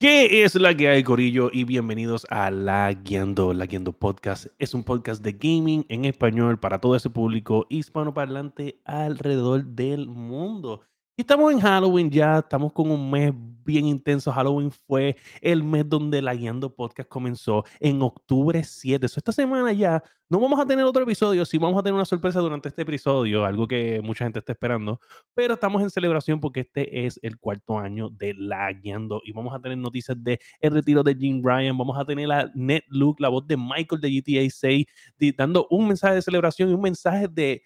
¿Qué es la que hay, Corillo? Y bienvenidos a La Guiando. La Guiando Podcast es un podcast de gaming en español para todo ese público hispanoparlante alrededor del mundo. Estamos en Halloween ya, estamos con un mes bien intenso. Halloween fue el mes donde la Guiando Podcast comenzó en octubre 7. So, esta semana ya no vamos a tener otro episodio, sí vamos a tener una sorpresa durante este episodio, algo que mucha gente está esperando, pero estamos en celebración porque este es el cuarto año de la Guiando y vamos a tener noticias de el retiro de Jim Ryan, vamos a tener a Ned Luke, la voz de Michael de GTA 6, dando un mensaje de celebración y un mensaje de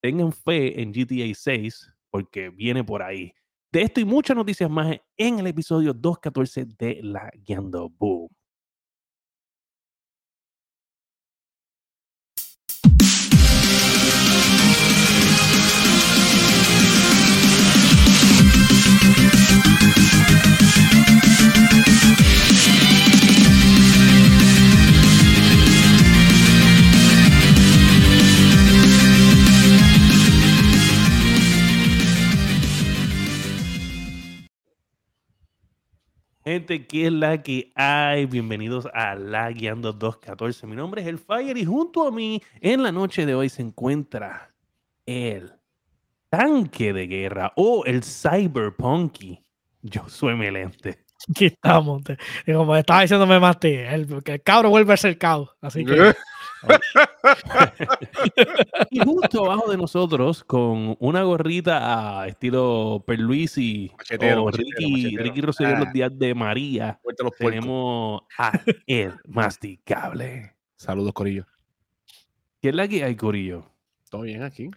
tengan fe en GTA 6 porque viene por ahí. De esto y muchas noticias más en el episodio 214 de La Guiando Boom. Gente, ¿qué es la que hay? Bienvenidos a La Guiando 214. Mi nombre es El Fire y junto a mí en la noche de hoy se encuentra el tanque de guerra o el cyberpunky Josué Melente. Aquí estamos. como estaba diciéndome Mati, el, que el cabro vuelve a ser caos. Así que Y justo abajo de nosotros, con una gorrita a estilo Perluisi Machetero, o machetero, Ricky, machetero. Ricky Rosselló Ah. los días de María, los tenemos a El Masticable. Saludos, Corillo. ¿Qué es la que hay, Corillo? ¿Todo bien aquí?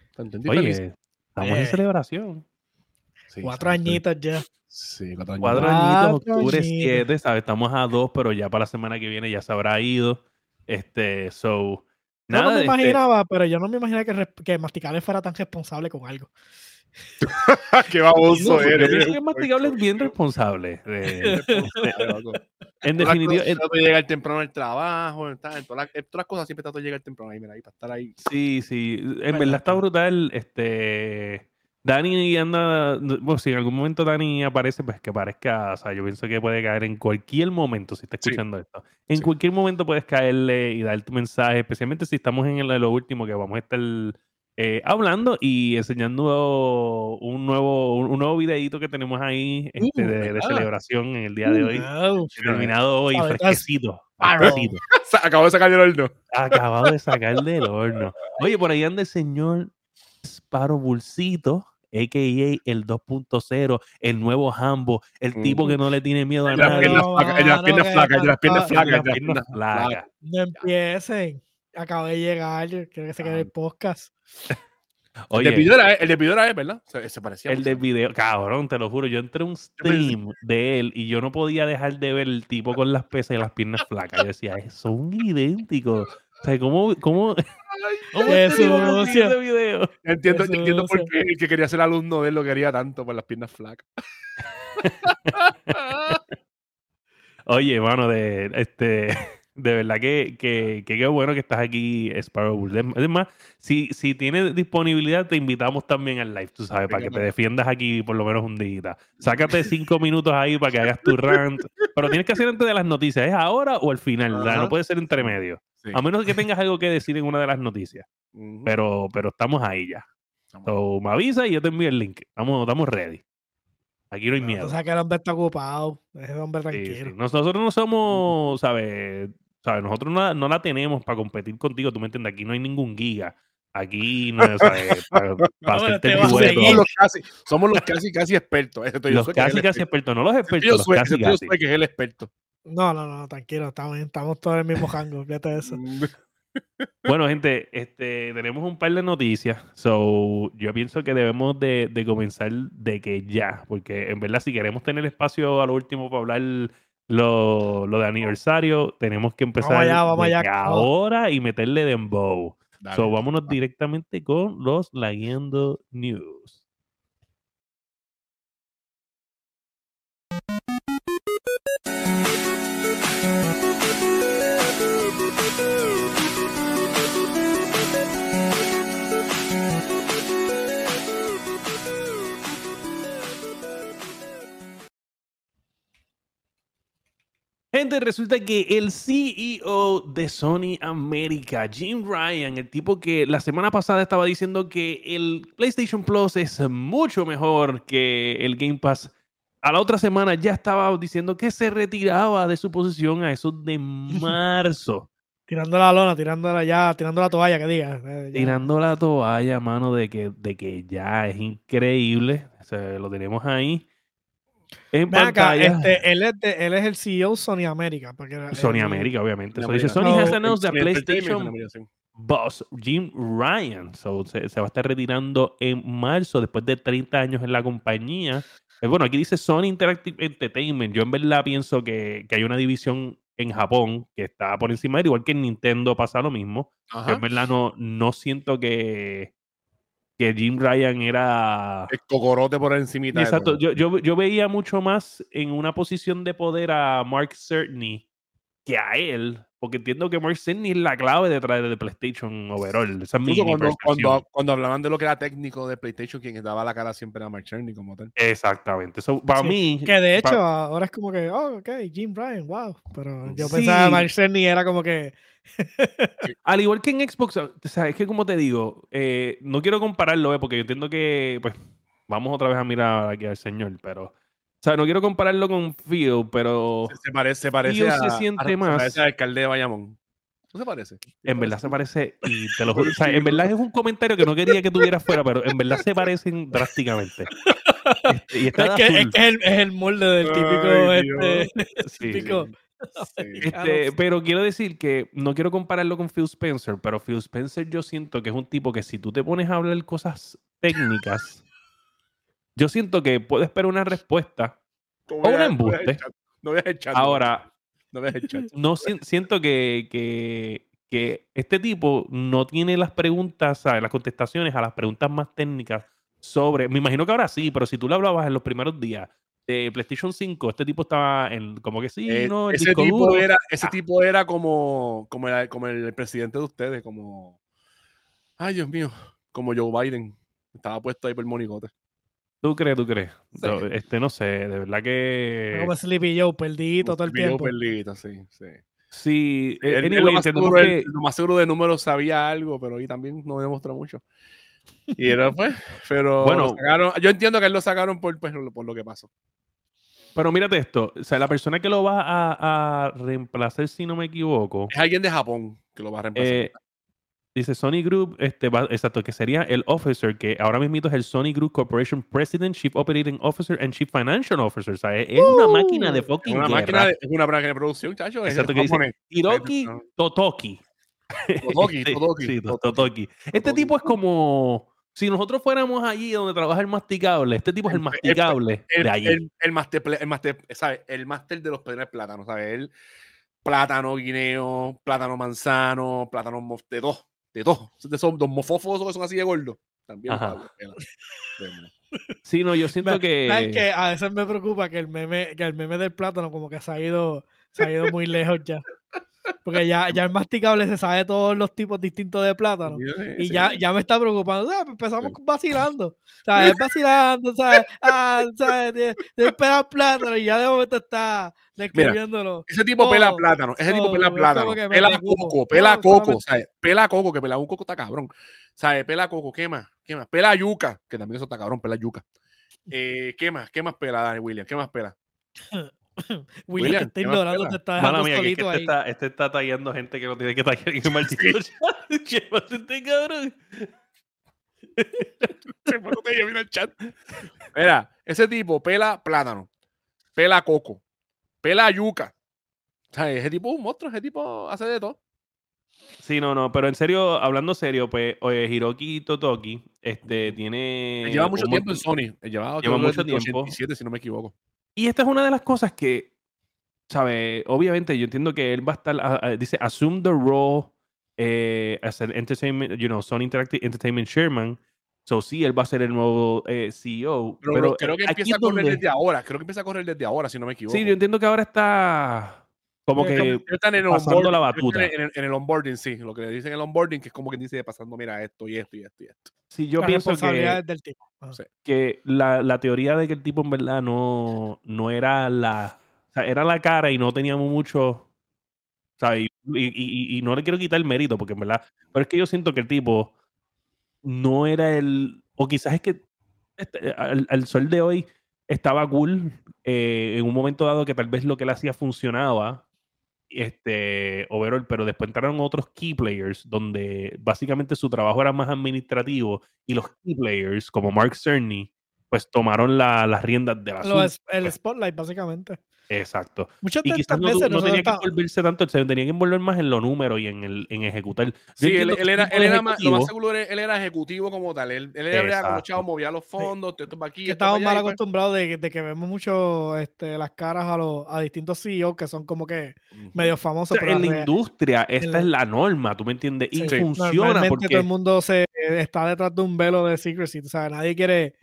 Oye, estamos en Eh. celebración. Sí, cuatro sí, añitos ya. Sí, cuatro años. Cuatro Cuatro añitos, octubre añitos. 7, ¿sabes? Estamos a dos, pero ya para la semana que viene ya se habrá ido. Este, so, Yo nada, no me este, imaginaba, pero yo no me imaginaba que, que Masticable fuera tan responsable con algo. ¡Qué no, baboso yo eres! pienso que Masticable es bien responsable. eh, en Todas las definitiva, cosas, eh, trato de llegar temprano al trabajo, en todas, todas las cosas siempre trato de llegar temprano ahí, mira, ahí para estar ahí. Sí, sí. En Verdad, está sí. brutal. Este. Dani anda. Bueno, si en algún momento Dani aparece, pues que parezca. O sea, yo pienso que puede caer en cualquier momento si está Sí. escuchando esto. En Sí. cualquier momento puedes caerle y dar tu mensaje, especialmente si estamos en lo último que vamos a estar eh, hablando y enseñando un nuevo, un, nuevo videito que tenemos ahí este, Uh, de, de celebración en el día de hoy. Wow. Terminado hoy, fresquecito. Claro. fresquecito. Acabo de sacar del horno. Acabado de sacar del horno. Oye, por ahí anda el señor Sparrow Bulcito, a.k.a. el 2.0, el nuevo Hambo, el tipo que no le tiene miedo a de las nadie. piernas no, flacas, el de las no, piernas que flacas, el de las piernas de flacas, las el de las piernas piernas flacas. flacas. No empiecen. Acabo de llegar. Quiero que se quede el podcast. El de video era él, el de video era él, ¿verdad? Se, se parecía. el del video, cabrón, te lo juro, yo entré a un stream de él y yo no podía dejar de ver el tipo con las pesas y las piernas flacas. Yo decía, "Eh, son idénticos. O sea, ¿cómo, cómo, cómo Qué sucio. ese video? Entiendo, entiendo por qué el que quería ser alumno de él lo quería tanto por las piernas flacas. Oye, mano, de este, de verdad que, que, que qué bueno que estás aquí, Sparrow Bull. Es es más, si, si tienes disponibilidad, te invitamos también al live, tú sabes, para que te defiendas aquí por lo menos un día. Sácate cinco minutos ahí para que hagas tu rant. Pero tienes que hacer antes de las noticias. ¿Es ahora o al final? ¿verdad? No Ajá. puede ser entre medio. Sí. A menos que tengas algo que decir en una de las noticias. Pero, pero estamos ahí ya. Estamos So, me avisa y yo te envío el link. Estamos, estamos ready. Aquí no hay miedo. O sea que el hombre está ocupado. Ese hombre tranquilo. sí. Nosotros no somos, ¿sabes? ¿sabes? Nosotros no, la- no la tenemos para competir contigo, tú me entiendes. Aquí no hay ningún giga. Aquí no ¿sabes? Para, para No, hacerte te el Somos los casi, somos los casi, casi expertos. Los es casi, casi experto. expertos. No los expertos, tuyo los soy, casi, casi. soy que es el experto. No, no, no, tranquilo. Estamos, estamos todos en el mismo rango. Fíjate de eso. Bueno, gente, este, tenemos un par de noticias. So, yo pienso que debemos de, de comenzar de que ya, porque en verdad si queremos tener espacio a lo último para hablar lo, lo de aniversario, tenemos que empezar allá, vamos de allá. ahora y meterle dembow. dale. So, vámonos directamente con los Laguiendo News. Gente, resulta que el CEO de Sony América, Jim Ryan, el tipo que la semana pasada estaba diciendo que el PlayStation Plus es mucho mejor que el Game Pass, a la otra semana ya estaba diciendo que se retiraba de su posición a eso de marzo. Tirando la lona, tirando la ya, tirando la toalla, que diga. eh. Tirando la toalla, mano, de que, de que ya es increíble. O sea, lo tenemos ahí. En Ven acá, pantalla. este, él, es de- él es el CEO Sony América. Porque era- Sony América, obviamente. So, dice. Sony has No, announced that PlayStation boss Jim Ryan so, se, se va a estar retirando en marzo después de 30 años en la compañía. Eh, bueno, aquí dice Sony Interactive Entertainment. Yo en verdad pienso que, que hay una división en Japón que está por encima de él, igual que en Nintendo pasa lo mismo. Yo en verdad no, no siento que, que Jim Ryan era... El cocorote por encimita. Exacto, yo, yo, yo veía mucho más en una posición de poder a Mark Cerny que a él, porque entiendo que Mark Cerny es la clave detrás de PlayStation overall. Esa es mi, Incluso mi cuando, percepción. cuando, cuando hablaban de lo que era técnico de PlayStation, quien daba la cara siempre era Mark Cerny como tal. Exactamente. So, para Sí, mí, Que de hecho, ahora es como que, oh, ok, Jim Ryan, wow. Pero yo Sí. pensaba que Mark Cerny era como que. al igual que en Xbox, o sea, es que como te digo, eh, no quiero compararlo, eh, porque yo entiendo que, pues, vamos otra vez a mirar aquí al señor, pero, o sea, no quiero compararlo con Phil, pero Se, se parece, se parece a, se siente a- se más. parece al alcalde de Bayamón. ¿No se parece? En verdad se parece, y te lo juro, o sea, en verdad es un comentario que no quería que tuviera fuera, pero en verdad se parecen drásticamente. Este, y está Es de que, es, azul. que es el, es el molde del típico. Ay, este, Sí. típico. Sí. Este, pero quiero decir que no quiero compararlo con Phil Spencer, pero Phil Spencer yo siento que es un tipo que si tú te pones a hablar cosas técnicas, yo siento que puedes esperar una respuesta. No O un embuste. No veas el chat. Ahora, No veas el chat. no si- siento que, que, que este tipo no tiene las preguntas, ¿sabes? las contestaciones a las preguntas más técnicas sobre. Me imagino que ahora sí, pero si tú le hablabas en los primeros días de PlayStation 5, este tipo estaba en como que sí, Eh, no, el ese disco tipo duro. era, ese Ah. tipo era como, como, el, como el presidente de ustedes, como. Ay, Dios mío, como Joe Biden. Estaba puesto ahí por el monigote. ¿Tú crees, tú crees? Sí. No, este, no sé, de verdad que. Como Sleepy Joe, perdidito todo el tiempo. perlito, sí, sí. Sí, eh, Él, él anyway, lo, más seguro, que- él- lo más seguro de números sabía algo, pero ahí también no demostró mucho. Y era pues, pero Bueno. sacaron- yo entiendo que él lo sacaron por, pues, por lo que pasó. Pero mírate esto, o sea, la persona que lo va a, a reemplazar, si no me equivoco, Es alguien de Japón que lo va a reemplazar. eh, dice Sony Group, este, va- exacto, que sería el officer, que ahora mismo es el Sony Group Corporation President, Chief Operating Officer and Chief Financial Officer. O sea, es, es una máquina de es fucking una guerra. máquina de, es una máquina de producción, chacho. Es Exacto, que dice-. Hiroki. Totoki. Totoki, Totoki, sí, to- Totoki. Totoki. Este tipo es como... Si nosotros fuéramos allí donde trabaja el masticable, este tipo es el masticable el, de allí. el, el máster, ple- el ¿sabes? El máster de los peones plátanos, ¿sabes? El plátano guineo, plátano manzano, plátano de dos, de dos. De esos dos mofófos que son así de gordos. También. Sí, no, yo siento que... ¿Sabes qué? A veces me preocupa que el meme, que el meme del plátano como que se ha ido, se ha ido muy lejos ya. Porque ya, ya el masticable se sabe todos los tipos distintos de plátano. Y Sí, ya, ya me está preocupando. ¿sabes? Empezamos vacilando. ¿Sabes? Vacilando, ¿sabes? Ah, ¿sabes? De, de pelar plátano y ya de momento está describiéndolo. Ese tipo pela plátano, ese tipo pela plátano, pela coco, pela coco, ¿sabes? Pela coco, que pela un coco está cabrón. ¿Sabes? Pela coco, ¿qué más? ¿Qué más? Pela yuca, que también eso está cabrón, pela yuca. Eh, ¿Qué más? ¿Qué más pela, Dani William? ¿Qué más pela? William, William, te está ¿qué más ignorando, te está dejando mía, que es que solito este ahí. está, este está tallando gente que no tiene que tallar en el maldito chat. Llévate este cabrón. Se fue, no te llevé al chat. Mira, ese tipo pela plátano, pela coco, pela yuca. ¿Sabes? Ese tipo es un monstruo, ese tipo hace de todo. Sí, no, no, pero en serio, hablando serio, pues, oye, Hiroki Totoki, este, tiene... Él lleva mucho tiempo en Sony. Él lleva, Lleva que mucho el tiempo. 87, si no me equivoco. Y esta es una de las cosas que, ¿sabes? Obviamente yo entiendo que él va a estar, ah, ah, dice, assume the role eh, as an entertainment, you know, Sony Interactive Entertainment Chairman. So sí, él va a ser el nuevo eh, CEO. Pero, Pero, creo que empieza a correr donde- desde ahora. Creo que empieza a correr desde ahora, si no me equivoco. Sí, yo entiendo que ahora está como que... Están en el pasando la batuta. En el, en el onboarding, sí. Lo que le dicen el onboarding, que es como que dice pasando, mira, esto y esto y esto y esto. Sí, yo pienso que, del tipo. La, la teoría de que el tipo en verdad no, no era la sea, era la cara y no teníamos mucho. ¿sabes? Y, y, y, no le quiero quitar el mérito, porque en verdad. Pero es que yo siento que el tipo no era el. O quizás es que este, al, sol de hoy estaba cool eh, en un momento dado que tal vez lo que él hacía funcionaba. Este, overall, pero después entraron otros key players donde básicamente su trabajo era más administrativo y los key players como Mark Cerny pues tomaron las riendas de la El spotlight básicamente. Exacto. Muchas y quizás no, no tenía que envolverse tanto, se tenía que envolver más en los números y en, el, en ejecutar. Sí, él, era, él era más, lo más seguro, él era ejecutivo como tal. Él, él era como chavo, movía los fondos, sí. esto para aquí. Estamos mal pues acostumbrados de, de, que vemos mucho este, las caras a, los, a distintos CEOs que son como que medio famosos. pero en la industria, esta es la norma, ¿tú me entiendes? Y funciona. Porque todo el mundo se, está detrás de un velo de secrecy. O sea, nadie quiere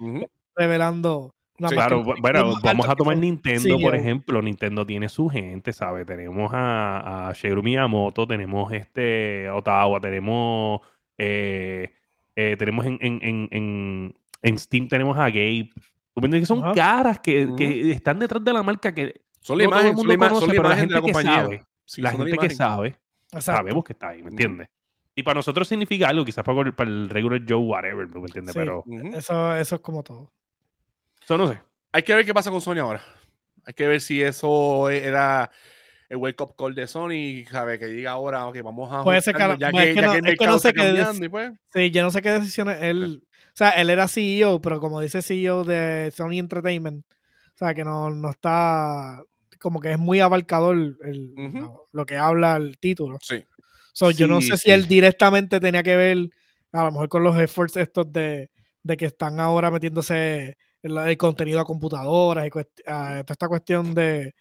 revelando claro, bueno, vamos a tomar Nintendo, por ejemplo. Nintendo tiene su gente, ¿sabes? Tenemos a, a Shigeru Miyamoto, tenemos este Ottawa, tenemos eh, eh, tenemos en, en, en, en, Steam tenemos a Gabe. Que son caras que, que, están detrás de la marca que son la imagen, son la, son la, gente de la compañía. Sabe, la gente que sabe, sabemos que está ahí, ¿me entiendes? Y para nosotros significa algo, quizás para, el regular Joe, whatever, ¿me entiendes? Pero eso, eso es como todo no sé. Hay que ver qué pasa con Sony ahora. Hay que ver si eso era el wake up call de Sony, ¿sabe? Que diga ahora, ok, vamos a. Puede ser que, ya que, ya no, que no sé qué. Pues. Sí, yo no sé qué decisiones él. O sea, él era CEO, pero como dice CEO de Sony Entertainment, o sea, que no, no está. Como que es muy abarcador el, lo, que habla el título. Sí. yo no sé si él directamente tenía que ver, a lo mejor con los esfuerzos estos de, de que están ahora metiéndose el, contenido a computadoras y toda esta cuestión de.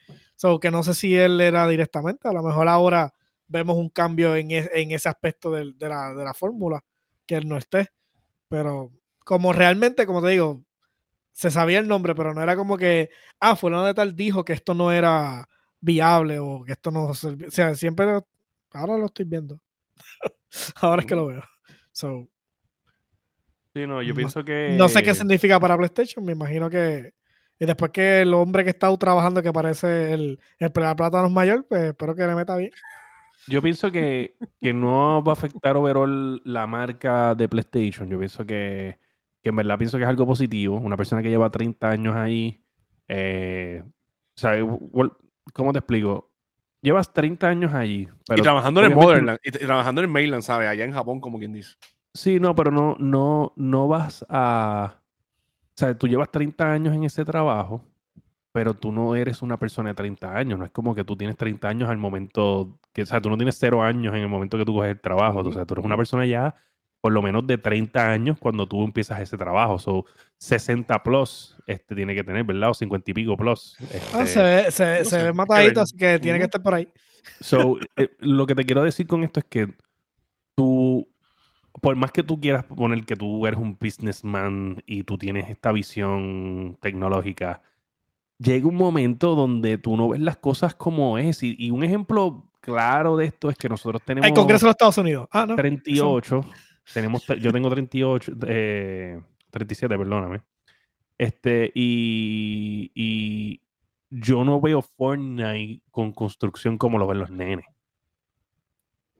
que no sé si él era directamente, a lo mejor ahora vemos un cambio en, en ese aspecto de, de, la, de la fórmula, que él no esté. Pero como realmente, como te digo, se sabía el nombre, pero no era como que, ah, fulano de tal dijo que esto no era viable o que esto no O sea, siempre, ahora lo estoy viendo. ahora es que lo veo. So, no, yo pienso que. No sé qué significa para PlayStation, me imagino que. Y después que el hombre que está trabajando, que parece el, el plátano mayor, pues espero que le meta bien. Yo pienso que, que no va a afectar overall la marca de PlayStation. Yo pienso que, que en verdad pienso que es algo positivo. Una persona que lleva 30 años ahí. Eh, ¿Cómo te explico? Llevas 30 años allí. y trabajando en Modern y, trabajando en Mainland, ¿sabes? Allá en Japón, como quien dice. Sí, no, pero no, no, no vas a. O sea, tú llevas 30 años en ese trabajo, pero tú no eres una persona de 30 años. No es como que tú tienes 30 años al momento. Que, o sea, tú no tienes cero años en el momento que tú coges el trabajo. O sea, tú eres una persona ya por lo menos de 30 años cuando tú empiezas ese trabajo. So, 60 plus este, tiene que tener, ¿verdad? O 50 y pico plus. Ah, se ve, se, se ve matadito, así que tiene que estar por ahí. So, eh, lo que te quiero decir con esto es que tú por más que tú quieras poner que tú eres un businessman y tú tienes esta visión tecnológica, llega un momento donde tú no ves las cosas como es. Y, un ejemplo claro de esto es que nosotros tenemos... El Congreso de los Estados Unidos. Ah, no. 38. Tenemos, yo tengo 38, eh, 37, perdóname. Este, y, y yo no veo Fortnite con construcción como lo ven los nenes.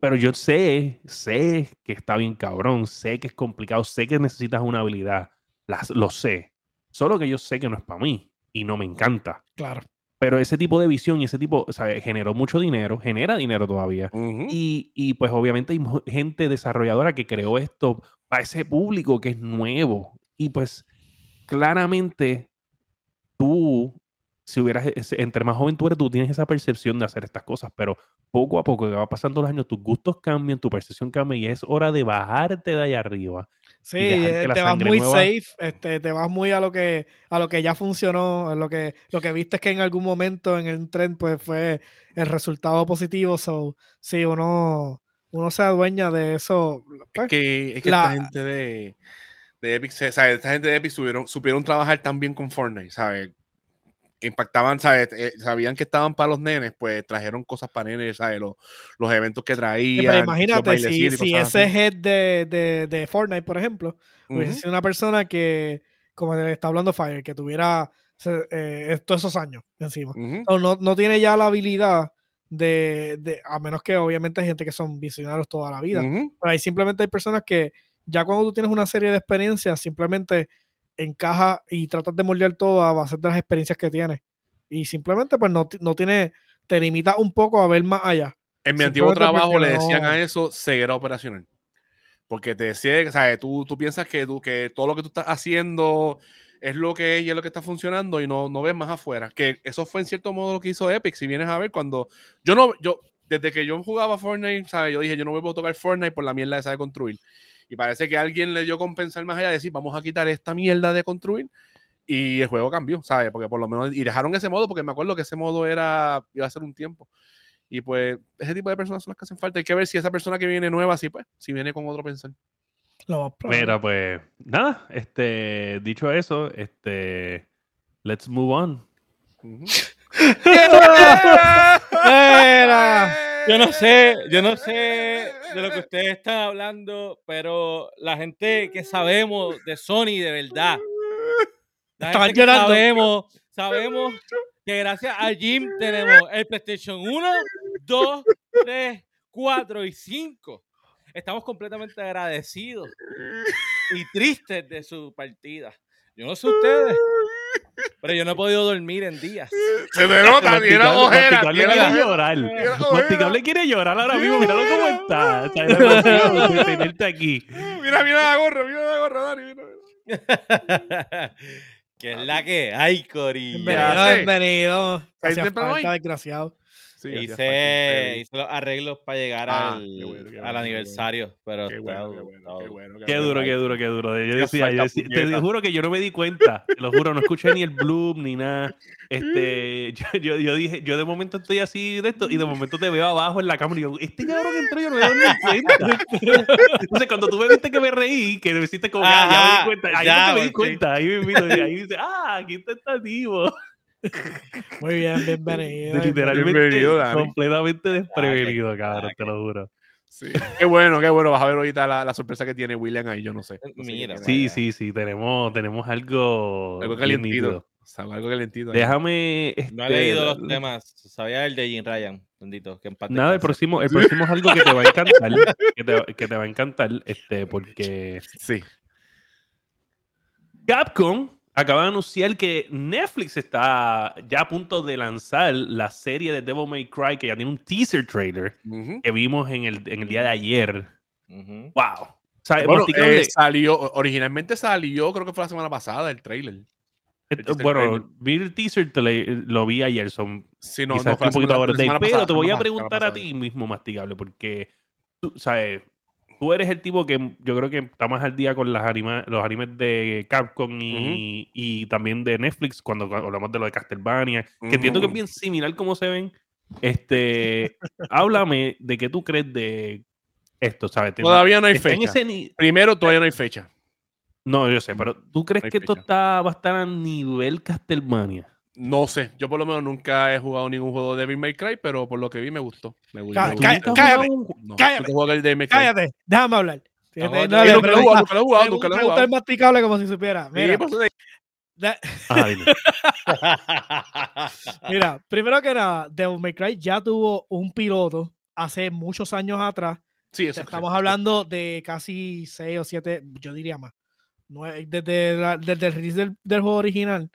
Pero yo sé, sé que está bien cabrón, sé que es complicado, sé que necesitas una habilidad, las, lo sé. Solo que yo sé que no es para mí y no me encanta. Claro. Pero ese tipo de visión y ese tipo, o sea, generó mucho dinero, genera dinero todavía. y, y, pues obviamente hay gente desarrolladora que creó esto para ese público que es nuevo. Y pues claramente tú si hubieras, entre más joven tú eres, tú tienes esa percepción de hacer estas cosas, pero poco a poco que va pasando los años, tus gustos cambian, tu percepción cambia y es hora de bajarte de ahí arriba. Sí, eh, te vas muy safe, este, te vas muy a lo que a lo que ya funcionó, lo que lo que viste es que en algún momento en el tren pues fue el resultado positivo, so sí, uno uno se adueña de eso. es pues, que, es que esta gente de, de Epic, esta gente de Epic supieron, supieron trabajar tan bien con Fortnite, ¿sabes? Impactaban, ¿sabes? Eh, sabían que estaban para los nenes, pues trajeron cosas para nenes, ¿sabes? Los, los eventos que traían. imagínate, si, si ese head de, de, de, Fortnite, por ejemplo, uh una persona que, como está hablando Fire, que tuviera eh, todos esos años encima. no, no, tiene ya la habilidad de, de, a menos que obviamente hay gente que son visionarios toda la vida, pero hay simplemente hay personas que ya cuando tú tienes una serie de experiencias, simplemente encaja y tratas de moldear todo a base de las experiencias que tienes. Y simplemente pues no, no tiene, te limita un poco a ver más allá. En mi antiguo trabajo le decían a eso ceguera operacional. Porque te decía, ¿sabes? Tú, tú piensas que, tú, que todo lo que tú estás haciendo es lo que es y es lo que está funcionando y no, no ves más afuera. Que eso fue en cierto modo lo que hizo Epic. Si vienes a ver, cuando yo no, yo, desde que yo jugaba Fortnite, ¿sabes? Yo dije, yo no me puedo tocar Fortnite por la mierda de construir. Y parece que alguien le dio compensar más allá de decir, vamos a quitar esta mierda de construir. Y el juego cambió, ¿sabes? Porque por lo menos, y dejaron ese modo, porque me acuerdo que ese modo era, iba a ser un tiempo. Y pues, ese tipo de personas son las que hacen falta. Hay que ver si esa persona que viene nueva, si pues, si viene con otro pensar. Mira, pues, nada, este, dicho eso, este, let's move on. Yo no sé, yo no sé de lo que ustedes están hablando, pero la gente que sabemos de Sony de verdad, la gente que sabemos, sabemos que gracias a Jim tenemos el PlayStation 1, 2, 3, 4 y 5. Estamos completamente agradecidos y tristes de su partida. Yo no sé ustedes, pero yo no he podido dormir en días. Se me nota, tiene ojera. Masticable quiere llorar. Masticable quiere llorar ahora mismo. Míralo cómo está. O sea, de tenerte aquí. Mira, mira la gorra, mira la gorra, Dani. Mira. ¿Qué es la que hay, Cori? Bienvenido, bienvenido. Gracias, desgraciado. Sí, hice, hice, los arreglos para llegar ah, al, al aniversario, pero qué, bueno, qué, bueno, qué, bueno, qué duro, qué duro, qué duro. Yo decía, yo decía, te juro que yo no me di cuenta, te lo juro, no escuché ni el bloom ni nada. Este, yo, yo, yo, dije, yo de momento estoy así de esto y de momento te veo abajo en la cámara y digo, este cabrón que entró yo no me doy ni cuenta. Entonces cuando tú me viste que me reí, que me hiciste como, ah, ya me di cuenta, ahí ya, me di cuenta, ahí me ahí dice, ah, aquí está tentativo. Muy bien, bienvenido. Literalmente completamente desprevenido, cabrón, te lo juro. Sí. Qué bueno, qué bueno. Vas a ver ahorita la, la, sorpresa que tiene William ahí, yo no sé. Mira, sí, sí, sí, tenemos, tenemos algo. Algo calentito. algo calentito. Déjame. no he leído este, los temas. Sabía el de Jim Ryan, bendito. Que Nada, el próximo, el próximo es algo que te va a encantar. que, te, que te va a encantar, este, porque. Sí. Capcom Acaba de anunciar que Netflix está ya a punto de lanzar la serie de Devil May Cry, que ya tiene un teaser trailer que vimos en el, en el, día de ayer. ¡Wow! bueno, eh, salió, originalmente salió, creo que fue la semana pasada, el trailer. bueno, vi el teaser, lo vi ayer, son sí, no, no, un poquito pero te voy a preguntar a ti mismo, Masticable, porque, tú, ¿sabes? Tú eres el tipo que yo creo que está más al día con las los animes de Capcom y, también de Netflix cuando, hablamos de lo de Castlevania, que entiendo que es bien similar como se ven. Este, háblame de qué tú crees de esto, ¿sabes? Todavía no hay fecha. Primero, todavía no hay fecha. No, yo sé, pero ¿tú crees que esto está, va a estar a nivel Castlevania? No sé, yo por lo menos nunca he jugado ningún juego de Devil May Cry, pero por lo que vi me gustó. Me gustó. Cállate, cállate, no, cállate, cállate, déjame hablar. No, no, no, nunca lo he jugado, nunca lo he jugado, masticable como si supiera. Mira, Mira, primero que nada, Devil May Cry ya tuvo un piloto hace muchos años atrás. Sí, eso Estamos hablando de casi seis o siete, yo diría más. Desde, desde el release del, del juego original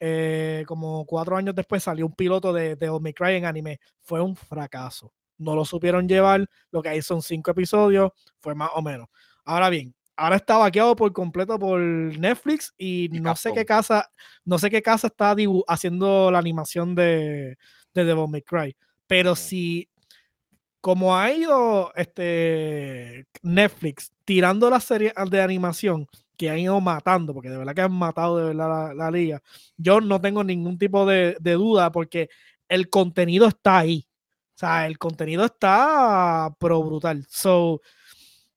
eh, como cuatro años después salió un piloto de, de May Cry en anime. Fue un fracaso. No lo supieron llevar. Lo que hay son cinco episodios. Fue más o menos. Ahora bien, ahora está vaqueado por completo por Netflix y, no sé qué casa, no sé qué casa está haciendo la animación de, de Devil May Cry. Pero si, como ha ido este Netflix tirando las series de animación, que han ido matando, porque de verdad que han matado de verdad la, liga. Yo no tengo ningún tipo de, duda porque el contenido está ahí. O sea, el contenido está pro brutal. So,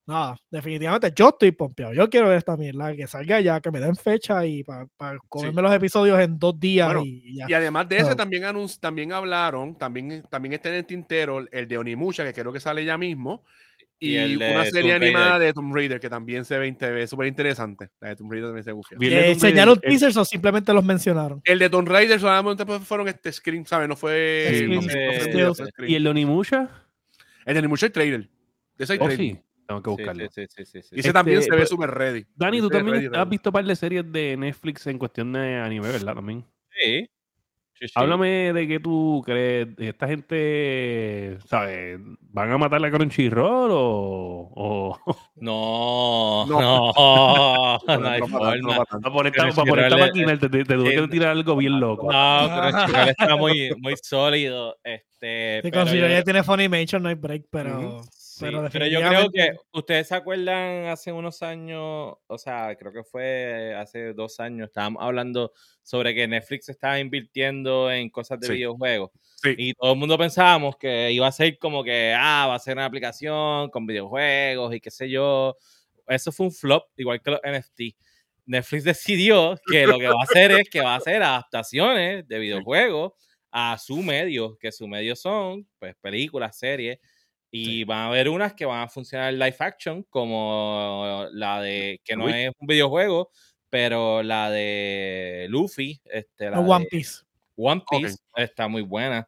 nada, definitivamente yo estoy pompeado. Yo quiero ver esta mierda, que salga ya, que me den fecha y para comerme los episodios en dos días. y, y, además de ese, también, también hablaron, también, también está en el tintero el de Onimusha, que creo que sale ya mismo Y, Y el de una serie Tomb Raider. animada de Tomb Raider que también se ve súper interesante. La de Tomb Raider también se gusta. Bien. el de ¿Que Tomb Raider, ¿Enseñaron teasers o simplemente los mencionaron? El de Tomb Raider solamente fueron este screen, ¿sabes? No fue. Screen, no fue- no fue sí, fue screen. ¿Y el de Onimusha? El de Nimucho trailer. De ese hay Oh, trailer. sí. Tengo que buscarlo. sí, sí, sí, sí, Y ese Este, también se ve súper ready. Dani, tú es también ready, has ready. visto un par de series de Netflix en cuestión de anime, ¿verdad? También. Sí. Sí, sí. Háblame de qué tú crees. Esta gente, ¿sabes? ¿Van a matar a Crunchyroll o.? o... No, No. no, no, No, hay no para forma. poner esta, máquina, te, te- te tuve que tirar algo bien loco. No, Crunchyroll está muy, muy sólido. Este, Si pero considero yo- ya tiene Funimation, no hay break, pero. Pero pero, yo creo que ustedes se acuerdan hace unos años, o sea, creo que fue hace dos años, estábamos hablando sobre que Netflix estaba invirtiendo en cosas de Sí. videojuegos. Sí. Y todo el mundo pensábamos que iba a ser como que, ah, va a ser una aplicación con videojuegos y qué sé yo. Eso fue un flop, igual que los NFT. Netflix decidió que lo que va a hacer es que va a hacer adaptaciones de videojuegos a su medio, que su medio son pues películas, series, y van a haber unas que van a funcionar live action, como la de, que no Uy. es un videojuego, pero la de Luffy, este, la No, One de Piece. One. Piece está muy buena.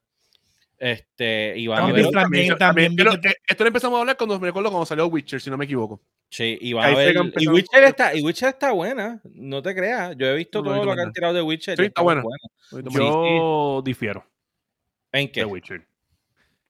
Este, y van a One haber también, también. pero, vi que- eh, esto lo empezamos a hablar cuando me recuerdo cuando salió Witcher, si no me equivoco. Sí, y van Ahí a ver. Y Witcher, está, y Witcher está buena, no te creas. Yo he visto No, todo lo que han tirado de Witcher. Sí, y está muy buena. buena. Yo difiero ¿En de qué? Witcher.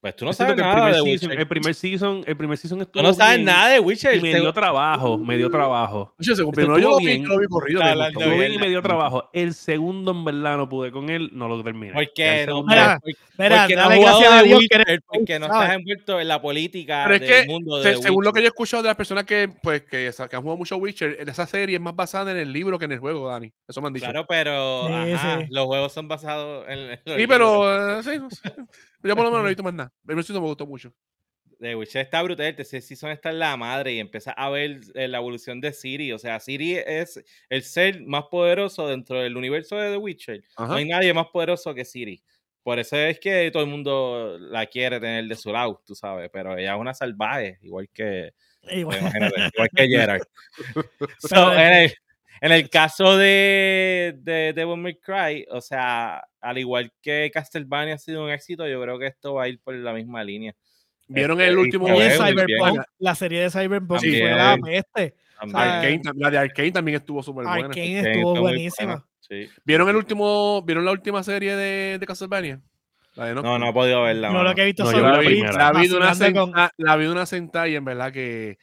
Pues tú no sabes que el nada primer de season- Witcher. El primer season, el primer season estuvo Tú no sabes bien nada de Witcher. Y me dio trabajo, me dio trabajo. Oye, según primero yo estuvo lo vi, bien. lo vi corrido. Estuvo bien. y me dio trabajo. El segundo, en verdad, no pude con él, no lo terminé. ¿Por qué? el No, Mira, porque Mira, porque no dale gracias a Dios que eres Witcher, porque no estás envuelto en la política Pero es del que, mundo se- de según lo Witcher. que yo he escuchado de las personas que, pues, que, que han jugado mucho Witcher, esa serie es más basada en el libro que en el juego, Dani. Eso me han dicho. Claro, pero Sí, ajá, sí. los juegos son basados en. sí, pero eh, sí, no sé. Yo por lo menos no he visto más nada. El season me gustó mucho. The Witcher está brutal, el tercer season está en la madre y empieza a ver eh, la evolución de Siri. O sea, Siri es el ser más poderoso dentro del universo de The Witcher. No Ajá. hay nadie más poderoso que Siri. Por eso es que todo el mundo la quiere tener de su lado, tú sabes. Pero ella es una salvaje, igual que, Igual. igual que Gerard. So, el, en el caso de, de Devil May Cry, o sea, al igual que Castlevania ha sido un éxito, yo creo que esto va a ir por la misma línea. ¿Vieron Este, el y último? bien. Cyberpunk, la serie de Cyberpunk Sí, fue la peste. Arcane, la de Arcane también estuvo súper buena. Arkane estuvo buenísima. sí. ¿Vieron el último, vieron la última serie de, de Castlevania? La de No, no he podido verla. Yo mano. lo que he visto No, son yo vi la. La vi de una vacilando con- la vi de una sentada y en verdad que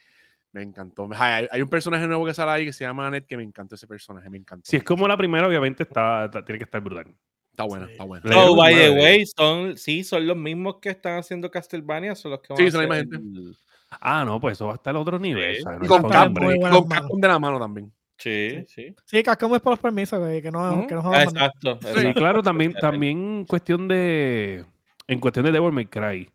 me encantó. Hay, hay un personaje nuevo que sale ahí que se llama Annette que me encantó ese personaje, me encantó. Si es como la primera, obviamente está, está- tiene que estar brutal. Está buena, Sí. está buena. Oh, by the way, son, sí, son los mismos que están haciendo Castlevania, son los que van Sí, a son la hacer misma el- Ah, no, pues eso va a estar a otro nivel. Con Capcom, Capcom, con. Capcom de la mano también. Sí, sí. Sí, Cascom es por los permisos, güey, que no, Ujú. que no Ah. Exacto. Sí, exacto. claro, también, también cuestión de. En cuestión de Devil May Cry.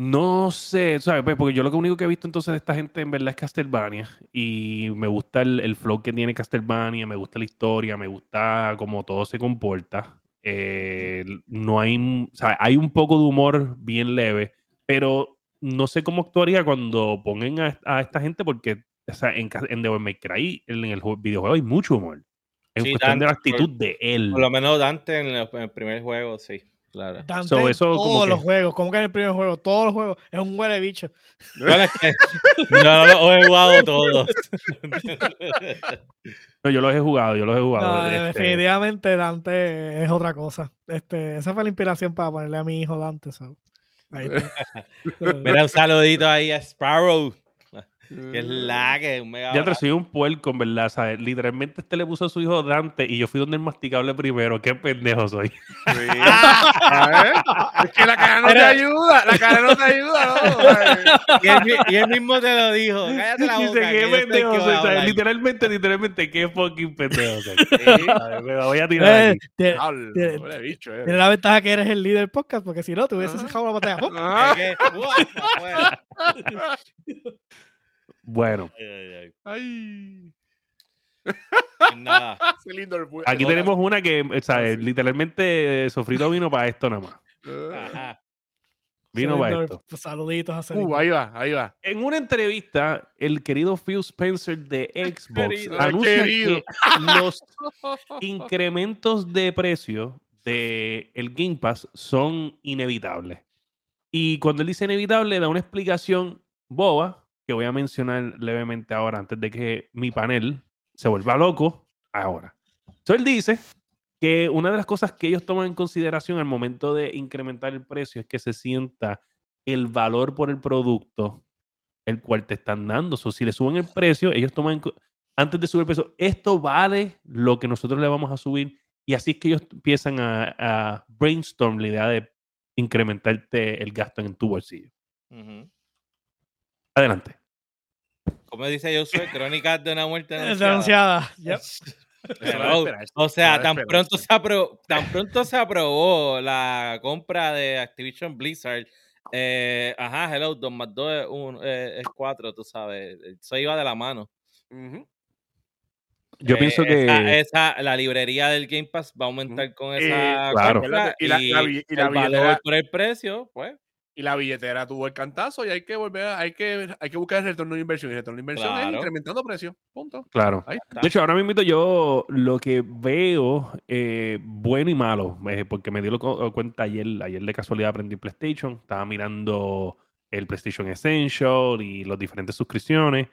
No sé, ¿sabes? Pues, Porque yo lo único que he visto entonces de esta gente en verdad es Castlevania. Y me gusta el, el flow que tiene Castlevania, me gusta la historia, me gusta cómo todo se comporta. Eh, no hay, o sea, hay un poco de humor bien leve, pero no sé cómo actuaría cuando pongan a, a esta gente porque o sea, en, en Devil May Cry, en el jue- videojuego hay mucho humor. En Sí, cuestión de la por- actitud de él. Por lo menos Dante en el, en el primer juego, sí. Claro. Dante So, eso todos que- los juegos, como que en el primer juego, todos los juegos, es un huele bicho. No los he jugado todos. No, yo los he jugado, yo los he jugado. No, este, definitivamente Dante es otra cosa. Este, esa fue la inspiración para ponerle a mi hijo Dante. Ahí. Mira, un saludito ahí a Sparrow. Que es la que un mega Ya soy un puerco, en verdad, ¿sabes? Literalmente este le puso a su hijo Dante y yo fui donde el masticable primero. Qué pendejo soy. Sí. A ver, Es que la cara no te ayuda, la cara no te ayuda, ¿no? Y él, mi- y él mismo te lo dijo. Cállate la boca. Dice, qué pendejo soy. a ¿sabes? hablar". Literalmente, literalmente, qué fucking pendejo soy. Sí. ¿sabes? Me la voy a tirar Eh, tiene, eh. tiene la ventaja que eres el líder del podcast, porque si no, te hubieses dejado la batalla. Bueno, Ay, ay, Ay, nada. aquí tenemos una que, ¿sabes? Literalmente, eh, Sofrito vino para esto nada más. Ah. Ajá. Vino para esto. Pues, saluditos a Uh, ahí va, ahí va. En una entrevista, el querido Phil Spencer de Xbox Querido, anuncia querido. que los incrementos de precio de el Game Pass son inevitables. Y cuando él dice inevitable, da una explicación boba que voy a mencionar levemente ahora antes de que mi panel se vuelva loco ahora. Entonces él dice que una de las cosas que ellos toman en consideración al momento de incrementar el precio es que se sienta el valor por el producto el cual te están dando. O si le suben el precio, ellos toman antes de subir el precio, esto vale lo que nosotros le vamos a subir. Y así es que ellos empiezan a, a brainstorm la idea de incrementarte el gasto en tu bolsillo. Ujú. Adelante. Como dice yo soy Crónicas de una muerte anunciada. Yep. O sea, tan pronto, se aprobó, tan pronto se aprobó la compra de Activision Blizzard. eh, ajá, hello, 2 más 2 es, un- eh, es 4, tú sabes. Eso iba de la mano. Yo Eh, pienso que. esa, esa- la librería del Game Pass va a aumentar con Eh, esa claro. compra Y la- y, la bi- y la el valor por el precio, pues. Y la billetera tuvo el cantazo y hay que volver, a- hay que, hay que buscar el retorno de inversión. Y el retorno de inversión es incrementando precios. Punto. Claro. Ahí está. De hecho, ahora mismo yo lo que veo, eh, bueno y malo, eh, porque me lo cu- cuenta ayer, ayer de casualidad aprendí PlayStation, estaba mirando el PlayStation Essential y las diferentes suscripciones,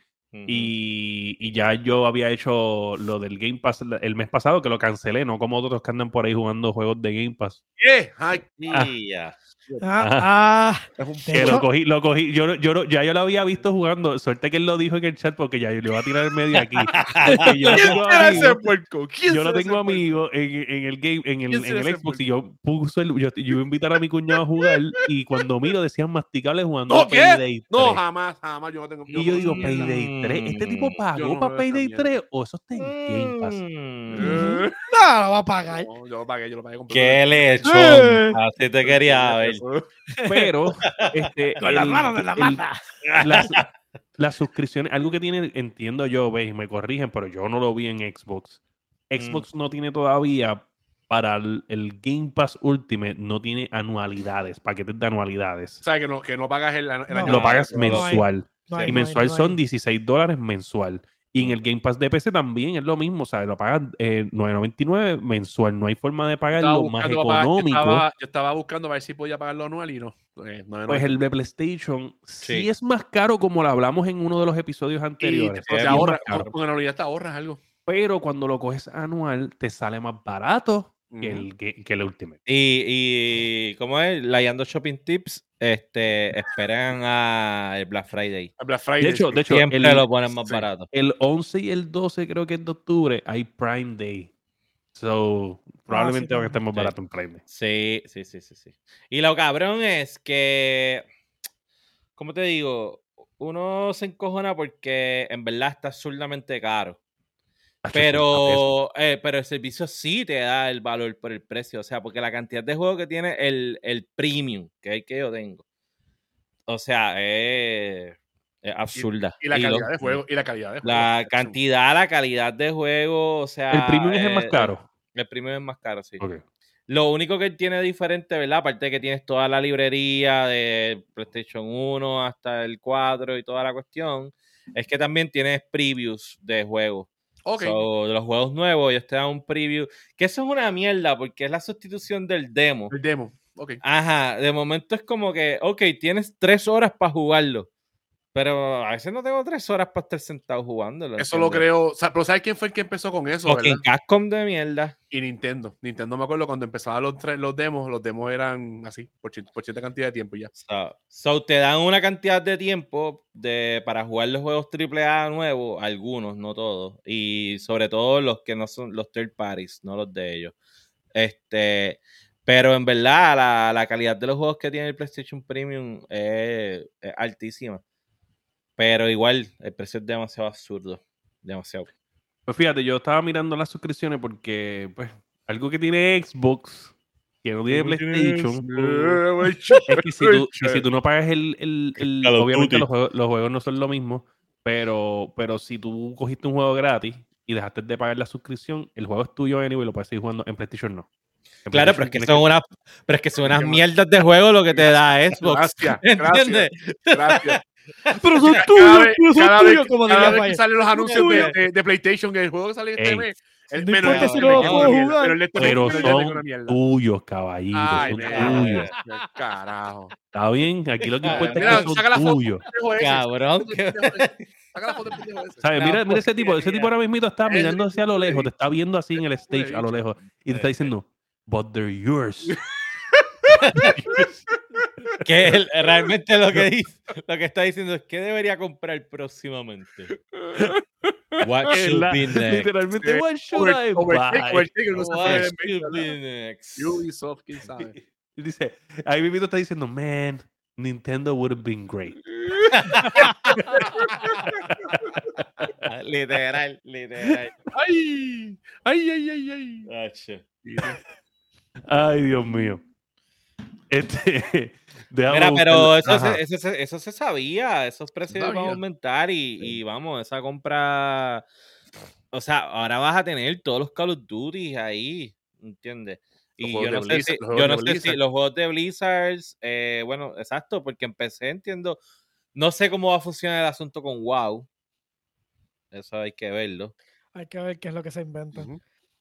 y, y ya yo había hecho lo del Game Pass el- mes pasado, que lo cancelé, no como otros que andan por ahí jugando juegos de Game Pass. Yeah, ya. Ah, ah, es un De Que hecho- lo cogí, lo cogí, yo, no- yo, no- ya yo lo había visto jugando, suerte que él lo dijo en el chat porque ya yo le iba a tirar el medio aquí. Porque yo ¿Quién tengo será ese amigos- puerco? ¿Quién yo lo será tengo ese puerco? amigos en, en el game, en el, ¿Quién en el ese Xbox y yo puse el, yo, yo iba a invitar a mi cuñado a jugar y cuando miro decían masticable jugando ¿No? Payday 3. No, jamás, jamás. Yo no tengo. y yo no digo. Payday 3, ¿este tipo Mm. pagó Yo no para Payday mierda. 3 o eso está en Game Pass? Mm. Eh, no, lo va a pagar. no, yo lo pagué, yo lo pagué Qué lechón. Eh. Así te quería ver. Pero, este, Con las el- manos de la mata. las, las suscripciones, algo que tiene, entiendo yo, veis, me corrigen, pero yo no lo vi en Xbox. Xbox no tiene todavía para el, el Game Pass Ultimate, no tiene anualidades, paquetes de anualidades. O sea, que no, que no pagas el, el No. año. lo pagas no hay. mensual. No hay, y no hay, mensual no hay. son 16 dólares mensual. Y en el Game Pass de PC también es lo mismo, o sea, lo pagas eh, 9.99 mensual. No hay forma de pagarlo más pagar- yo económico. estaba, yo estaba buscando a ver si podía pagarlo anual y no. Eh, Pues el de PlayStation sí. Sí. es más caro, como lo hablamos en uno de los episodios y anteriores. ahorras, caro. con, anualidad te ahorras algo. pero cuando lo coges anual, te sale más barato que, Ujú. el, que, que el Ultimate. Y, y ¿cómo es? Layando Shopping Tips, este, esperan a el Black Friday. El Black Friday. De hecho, de hecho Siempre el, lo ponen más sí. barato. el 11 y el 12, creo que es de octubre, hay Prime Day. So, probablemente van a estar más Sí. barato en Prime Day. Sí, sí, sí, sí, sí. Y lo cabrón es que, ¿cómo te digo? Uno se encojona porque en verdad está absurdamente caro. Hacho, 80 pesos. Pero, eh, pero el servicio sí te da el valor por el precio. O sea, porque la cantidad de juegos que tiene el, el premium, que es el que yo tengo. O sea, es, es absurda. Y la Y calidad lo- de juego. Y la calidad de juego. La cantidad, la calidad de juego, o sea... el premium es el más eh, caro. El premium es más caro, sí. Lo único que tiene diferente, ¿verdad? Aparte de que tienes toda la librería de PlayStation 1 hasta el 4 y toda la cuestión, es que también tienes previews de juegos. Ok. So, de los juegos nuevos, ellos te dan un preview. Que eso es una mierda, porque es la sustitución del demo. el demo. Ok. Ajá, de momento es como que, ok, tienes tres horas para jugarlo. Pero a veces no tengo tres horas para estar sentado jugándolo. Eso lo creo. o sea, pero ¿sabes quién fue el que empezó con eso? Fucking verdad? Capcom de mierda. Y Nintendo. Nintendo me acuerdo cuando empezaban los, los demos, los demos eran así, por, cierta cantidad de tiempo ya. So, so, te dan una cantidad de tiempo de, para jugar los juegos AAA nuevos, algunos, no todos. Y sobre todo los que no son los third parties, no los de ellos. Este, pero en verdad, la, la calidad de los juegos que tiene el PlayStation Premium es, es altísima. Pero igual, el precio es demasiado absurdo. Demasiado. Pues fíjate, yo estaba mirando las suscripciones porque, pues, algo que tiene Xbox, que no tiene PlayStation, es que si tú, que si tú no pagas el... el- el- obviamente los juegos, los juegos no son lo mismo, pero, pero si tú cogiste un juego gratis y dejaste de pagar la suscripción, el juego es tuyo anyway y lo puedes seguir jugando en PlayStation no. Claro, pero es que son unas, pero es que son unas mierdas de juego lo que te da Xbox. Gracias, ¿Entiendes? gracias. Pero son tuyos, pero son cada vez- tuyos, como Cada vez que salen los anuncios de, de- de PlayStation, que el juego que sale este Ey. mes. El, No pero importa el- si el- no lo el- puedo el- jugar. pero son tuyos, caballito. Ay, son tuyos. Carajo. Está bien, aquí lo que importa Mira, es que saca la son foto. tuyos. Cabrón. saca la foto del pendejo ese. ¿Sabes? La Mira, mira ese tipo, ese tipo ahora mismo está Es mirando hacia lo lejos, te está viendo así en el stage a lo lejos y te está diciendo, but they're yours. Que él realmente lo que dice, lo que está diciendo es que debería comprar próximamente. What should la- be next? literalmente, what should I buy? What should be next? Ubisoft, quién sabe. Y dice, ahí mismo está diciendo, man, Nintendo would have been great. Literal, literal. Ay, ay, ay, ay, ay. Ay, Dios mío. Este, Mira, pero eso se, eso, se, eso se sabía, esos precios van a aumentar y, y vamos, esa compra, o sea, ahora vas a tener todos los Call of Duty ahí, ¿entiendes? Los Y yo no, sé si, los juegos yo de no sé si Blizzard. los juegos de Blizzards, eh, bueno, exacto, porque empecé, entiendo, no sé cómo va a funcionar el asunto con WoW, eso hay que verlo, Hay que ver qué es lo que se inventa.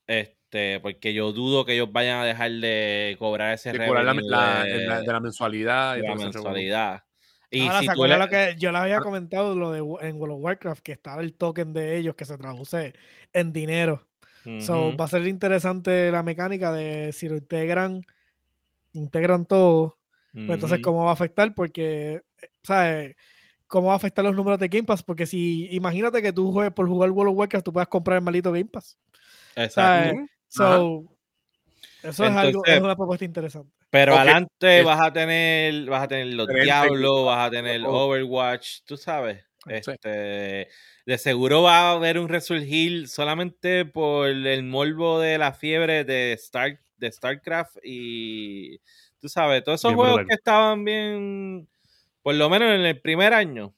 Este, porque yo dudo que ellos vayan a dejar de cobrar ese De cobrar la, de, la- de la mensualidad. y la mensualidad. Y Ahora, si ¿se tú le- lo que yo les había comentado lo de en World of Warcraft que estaba el token de ellos que se traduce en dinero? So, Ujú. va a ser interesante la mecánica de si lo integran, integran todo, pues entonces cómo va a afectar, porque, ¿sabes? ¿Cómo va a afectar los números de Game Pass? Porque si, imagínate que tú juegues por jugar World of Warcraft, tú puedas comprar el maldito Game Pass. Exacto. ¿sabes? So, eso es algo, es una propuesta interesante. Pero adelante vas a tener, vas a tener los Diablos, vas a tener Oh. Overwatch, tú sabes. Sí. Este, de seguro va a haber un resurgir solamente por el morbo de la fiebre de Star, de StarCraft y tú sabes, todos esos Bien juegos brutal. que estaban bien, por lo menos en el primer año,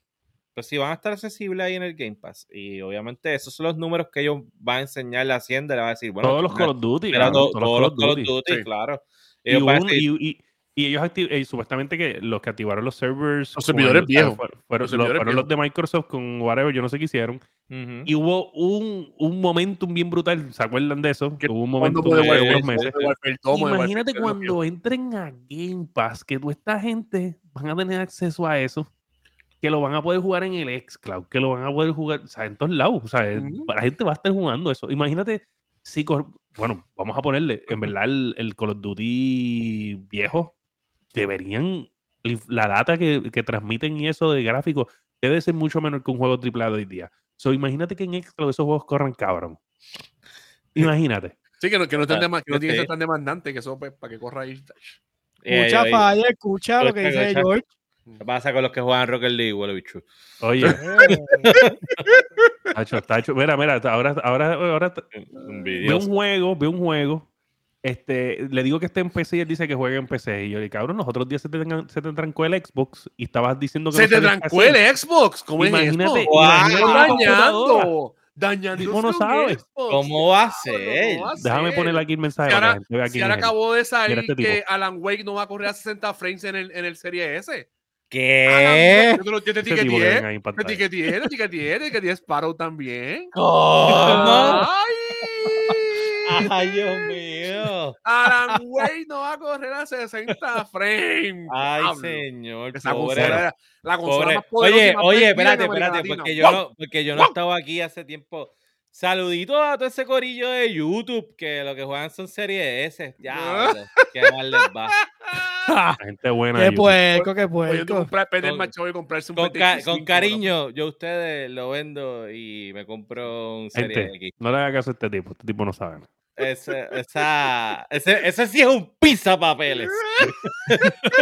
pues sí van a estar accesibles ahí en el Game Pass. Y obviamente esos son los números que ellos van a enseñar la Hacienda, le va a decir, bueno, todos los Call of Duty. claro, to- todos todos los Call of Duty. Duty, Sí. claro. Y, Ellos van a un- decir, y- y- y ellos eh, supuestamente que los que activaron los servers. Los servidores el- viejos. fueron, fueron- Los lo- servidores fueron los de Microsoft con whatever, yo no sé qué hicieron. ujú. Y hubo un, un momentum bien brutal. ¿Se acuerdan de eso? Que hubo un puede de de meses. De Imagínate cuando entren a Game Pass, que toda esta gente van a tener acceso a eso, que lo van a poder jugar en el xCloud, que lo van a poder jugar, o sea, en todos lados. O sea, Ujú. la gente va a estar jugando eso. Imagínate si, bueno, vamos a ponerle, en verdad, el, el Call of Duty viejo, deberían, la data que, que transmiten y eso de gráficos debe ser mucho menor que un juego AAA de hoy día. So, imagínate que en xCloud esos juegos corran cabrón. Imagínate. Sí, que no, que no, estén Ah, que no tiene que ser tan demandante, que eso pues, para que corra ahí. Eh, Escucha, eh, Falla, escucha lo que dice. George. ¿Qué pasa con los que juegan Rocket League, huele bicho? Oye, Tacho, tacho. Mira, mira, ahora, ahora, ahora veo un juego, veo un juego. Este, le digo que esté en PC y él dice que juegue en PC. Y yo le digo, cabrón, los otros días se te, tengan- se te trancó el Xbox y estabas diciendo que Se no te trancó el Xbox. ¿Cómo Imagínate, es imagínate dañando. Dañando. Tipo no su sabe. Xbox. ¿Cómo va a ser? ¿cómo Déjame ponerle aquí el mensaje Si ahora, gente si ahora acabó de salir este que Alan Wake no va a correr a 60 frames en el, en el Serie S. ¿Qué? Yo te etiqueté. Te etiqueté, te etiqueté, te etiqueté Sparrow también. ¿Cómo? ¡Ay! Ay, Dios mío. Alan Wake no va a correr a 60 frames. Ay, Diablo. señor. Esa pobre. consola era la consola Pobre. más poderosa Oye, más oye, espérate, espérate, porque yo no, porque yo no estaba aquí hace tiempo. Saludito a todo ese corillo de YouTube que lo que juegan son series S. Ya, qué mal les va. La gente buena. Qué de YouTube. puerco, qué puerco. macho y comprarse un Con, ca- 25, con cariño, yo a ustedes lo vendo y me compro un serie Gente, X. no le hagas caso a este tipo. Este tipo no sabe. Ese, esa, ese, ese sí es un pizza papeles.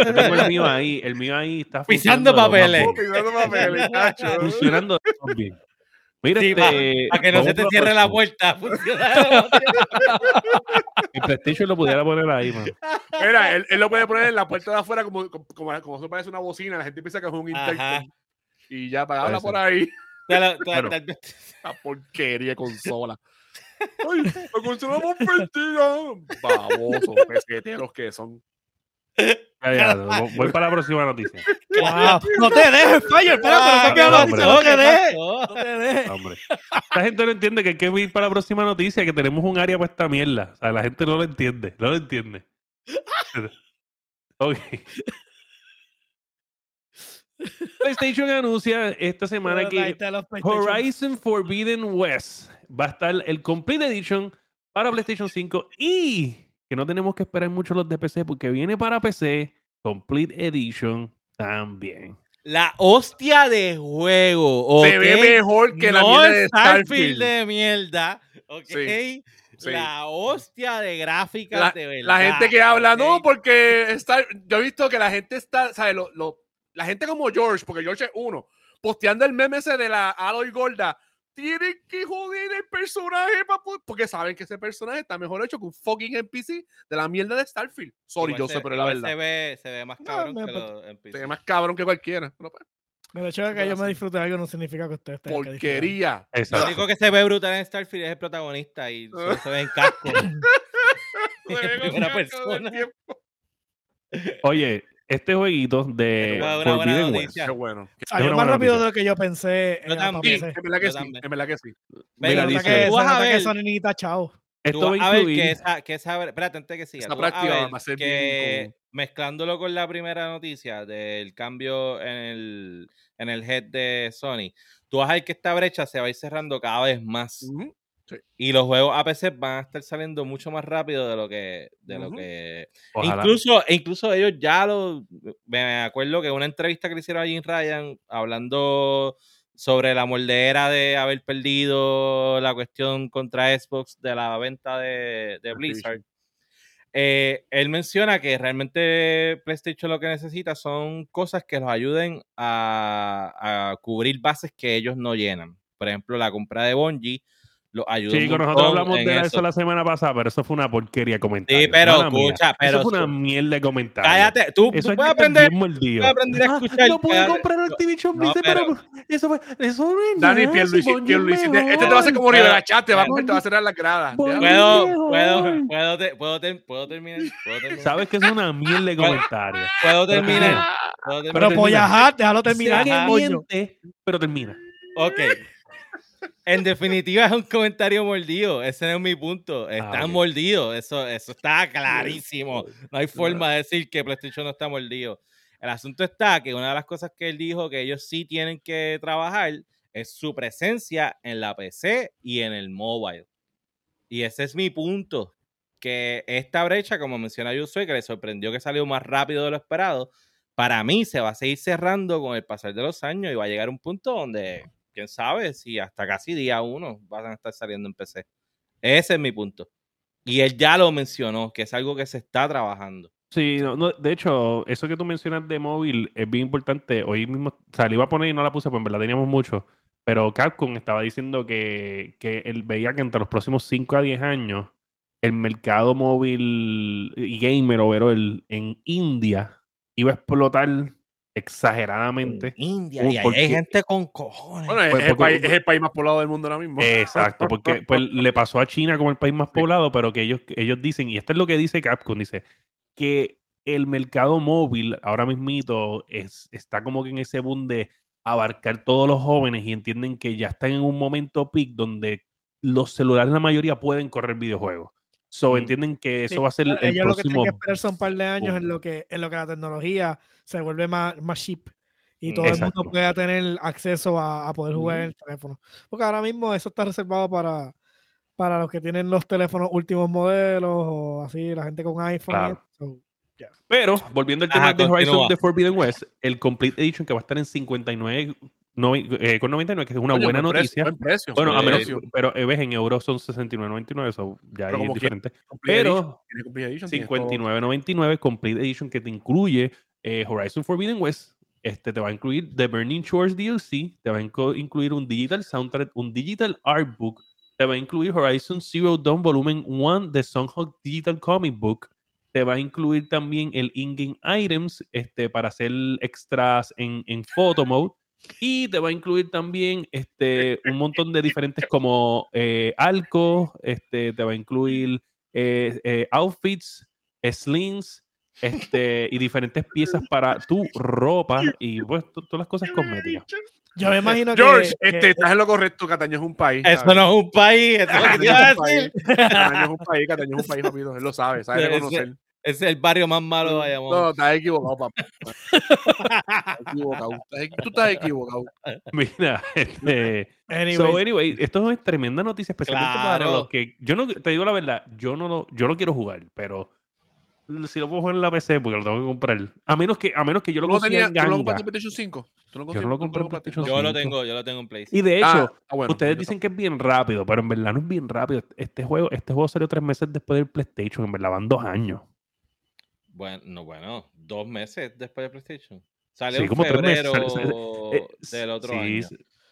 Yo tengo el mío ahí. El mío ahí está Pisando papeles. Pisando papeles, macho. Funcionando bien. Mira, Sí, este, Para que no se te cierre la puerta. Mi PlayStation lo pudiera poner ahí, man. Mira, él, él lo puede poner en la puerta de afuera como, como, como, como eso parece una bocina. La gente piensa que es un intercom. Y ya, para hablar Puede por ahí. Te lo- te- Bueno. te- La porquería de consola. ¡Ay! ¡Me consideramos perdidos! Babosos, peseteros que son. Voy para la próxima noticia. Wow. No te dejes, Fire, espérate, no hombre. noticia, no te dejes. No te dejes. Hombre. La gente no entiende que hay que ir para la próxima noticia, que tenemos un área para esta mierda. O sea, la gente no lo entiende, no lo entiende. Ok. PlayStation anuncia esta semana que. Horizon Forbidden West va a estar el Complete Edition para PlayStation 5 y que no tenemos que esperar mucho los de PC porque viene para PC Complete Edition también. La hostia de juego. Se ve mejor que la no mierda de Starfield Starfield. de mierda. ¿ok? Sí, sí. La hostia de gráficas La, de verdad. la gente que habla, no, porque está, yo he visto que la gente está, ¿sabes? Lo, lo- la gente como George, porque George es uno, posteando el meme ese de la Aloy Gorda, tienen que joder el personaje pa' po- porque saben que ese personaje está mejor hecho que un fucking NPC de la mierda de Starfield. Sorry, yo sé, pero es la verdad. Se ve, se ve más No, cabrón me- que los NPC. Se ve más cabrón que cualquiera. pero pues, El hecho de que yo me disfrute de algo no significa que ustedes tengan que porquería. Lo Exacto. único que se ve brutal en Starfield es el protagonista y solo se ve en casco. Se ve En primera persona. Oye, este jueguito de Una buena Forbidden noticia. West. Qué bueno. Salió más buena rápido noticia. de lo que yo pensé. Yo también. En verdad que Yo sí. también. En verdad que sí. Mira, dice- que, tú vas a ver- Sony ni tachado. Tú Esto vas va a a ver que esa, que esa, espérate, antes que siga, Esa práctica va a ser que bien mezclándolo con la primera noticia del cambio en el, en el head de Sony, tú vas a ver que esta brecha se va a ir cerrando cada vez más. Y los juegos APC van a estar saliendo mucho más rápido de lo que, de lo que Ojalá. Incluso, e incluso ellos ya lo. Me acuerdo que una entrevista que le hicieron a Jim Ryan hablando sobre la moldera de haber perdido la cuestión contra Xbox de la venta de, de Blizzard. eh, él menciona que realmente PlayStation lo que necesita son cosas que los ayuden a, a cubrir bases que ellos no llenan. Por ejemplo, la compra de Bungie ayuda. un Chico, nosotros hablamos de eso. eso la semana pasada, pero eso fue una porquería de comentario. Sí, pero Mala mía. escucha, pero Eso fue una mierda de comentario. Cállate, tú, Eso tú hay puedes aprender, puedes a Ah, escuchar. no pude comprar Activision No, Blizzard, pero, pero- eso, fue, eso no es Dani Pierluisi, Pierluisi, te- este te va a hacer como Rivera Chat, te va a cerrar. Bungie- Déjalo. Puedo, puedo, puedo, te- puedo, puedo terminar. Puedo terminar. Sabes que es una mierda de comentario. Puedo Pero terminar. Pero termina. Polla Hat, déjalo terminar. pero termina. Ok. En definitiva es un comentario mordido. Ese no es mi punto. Está Ah, mordido. Eso, eso está clarísimo. No hay forma de decir que PlayStation no está mordido. El asunto está que una de las cosas que él dijo que ellos sí tienen que trabajar es su presencia en la PC y en el mobile. Y ese es mi punto. Que esta brecha, como menciona Yusue, que le sorprendió que salió más rápido de lo esperado, para mí se va a seguir cerrando con el pasar de los años y va a llegar un punto donde, quién sabe, si hasta casi día uno van a estar saliendo en PC. Ese es mi punto. Y él ya lo mencionó, que es algo que se está trabajando. Sí, no, no, de hecho, eso que tú mencionas de móvil es bien importante. Hoy mismo, o a poner y no la puse, pues en verdad teníamos mucho. Pero Capcom estaba diciendo que, que él veía que entre los próximos 5 a 10 años, el mercado móvil y gamer overall en India iba a explotar exageradamente. India, Uh, y porque- hay gente con cojones. Bueno, es, Pues, es el país, es el país más poblado del mundo ahora mismo. Exacto, porque pues, le pasó a China como el país más Sí. poblado, pero que ellos, ellos dicen, y esto es lo que dice Capcom, dice que el mercado móvil ahora mismito es, está como que en ese boom de abarcar todos los jóvenes y entienden que ya están en un momento peak donde los celulares la mayoría pueden correr videojuegos. So, entienden que eso Sí, va a ser el Ellos lo que próximo... tienen que esperar son un par de años en lo que en lo que la tecnología se vuelve más, más cheap y todo Exacto. el mundo pueda tener acceso a, a poder jugar en el teléfono. Porque ahora mismo eso está reservado para, para los que tienen los teléfonos últimos modelos o así, la gente con iPhone. Claro. eso. Pero, volviendo al Ajá, tema de Horizon de Forbidden West, el Complete Edition que va a estar en 59 no- eh, con 99, que es una buena buen precio, noticia. buen precio, Bueno, a menos, pero eh, ves, en euros son 69.99, eso ya Pero es diferente. Pero tiene Complete Edition, tiene todo. 59.99 Complete Edition que te incluye eh, Horizon Forbidden West, este te va a incluir The Burning Shores DLC, te va a incluir un digital soundtrack, un digital art book, te va a incluir Horizon Zero Dawn Volumen 1 de Songhawk Digital Comic Book, te va a incluir también el in-game items este, para hacer extras en, en photo mode. Y te va a incluir también este, un montón de diferentes como eh, alco, este, te va a incluir eh, eh, outfits, slings, este, y diferentes piezas para tu ropa y pues to- todas las cosas cosméticas. Yo me imagino que. George, que- este, estás en lo correcto. Cataño es un país. Eso ¿sabes? no es un país, eso es lo que te iba a decir. Cataño es un país, Cataño es un país. Él lo sabe, sabe reconocer. Es el barrio más malo de Bayamón. No, estás equivocado, papá. Estás equivocado. Tú estás equivocado. Mira, este, so anyway, esto es tremenda noticia, especialmente para los que yo no te digo la verdad, yo no lo, yo lo quiero jugar, pero si lo puedo jugar en la PC porque lo tengo que comprar. A menos que a menos que yo ¿Tú lo no consiga en ¿tú ganga. compraste PlayStation 5? ¿Tú no Yo no lo compré en? PlayStation Yo lo 5. tengo, yo lo tengo en Play. Y de hecho, Ah, bueno, ustedes dicen que es bien rápido, pero en verdad no es bien rápido. Este juego, este juego salió tres meses después del PlayStation, en verdad van dos años. Bueno, no, bueno, dos meses después de PlayStation. Salió Sí, en como tres meses, febrero sal- Eh, del otro sí, año.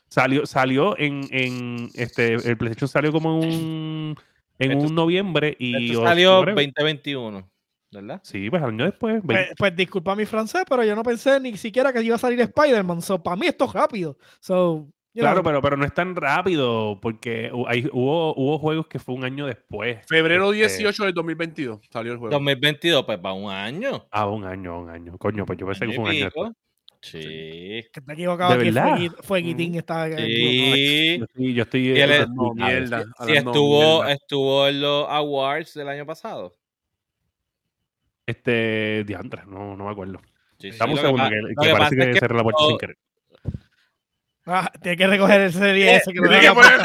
Salió, salió en, en este, el PlayStation salió como en un, en Esto- un noviembre y Esto salió octubre. 2021, ¿verdad? Sí, pues al año después. pues, pues disculpa mi francés, pero yo no pensé ni siquiera que iba a salir Spider-Man. So, para mí esto es rápido. So, claro, pero, pero no es tan rápido porque hay- hubo, hubo juegos que fue un año después. Febrero Este, 18 del 2022 salió el juego. 2022, pues va un año. Ah, un año, un año. Coño, pues yo pensé que fue un año después. Sí. que está equivocado ¿De aquí. verdad? Fuegui- Fueguitín está equivocado. Sí. Yo estoy, yo estoy Y él eh, es- No, explicado. mierda. Si hablando estuvo, mierda. estuvo en los awards del año pasado. Este, diantres, no, no me acuerdo. Sí, sí, Dame un que segundo, que, que que parece que, es que cerré la puerta no- sin querer. Ah, tiene que recoger el serie ese que no Tiene que poner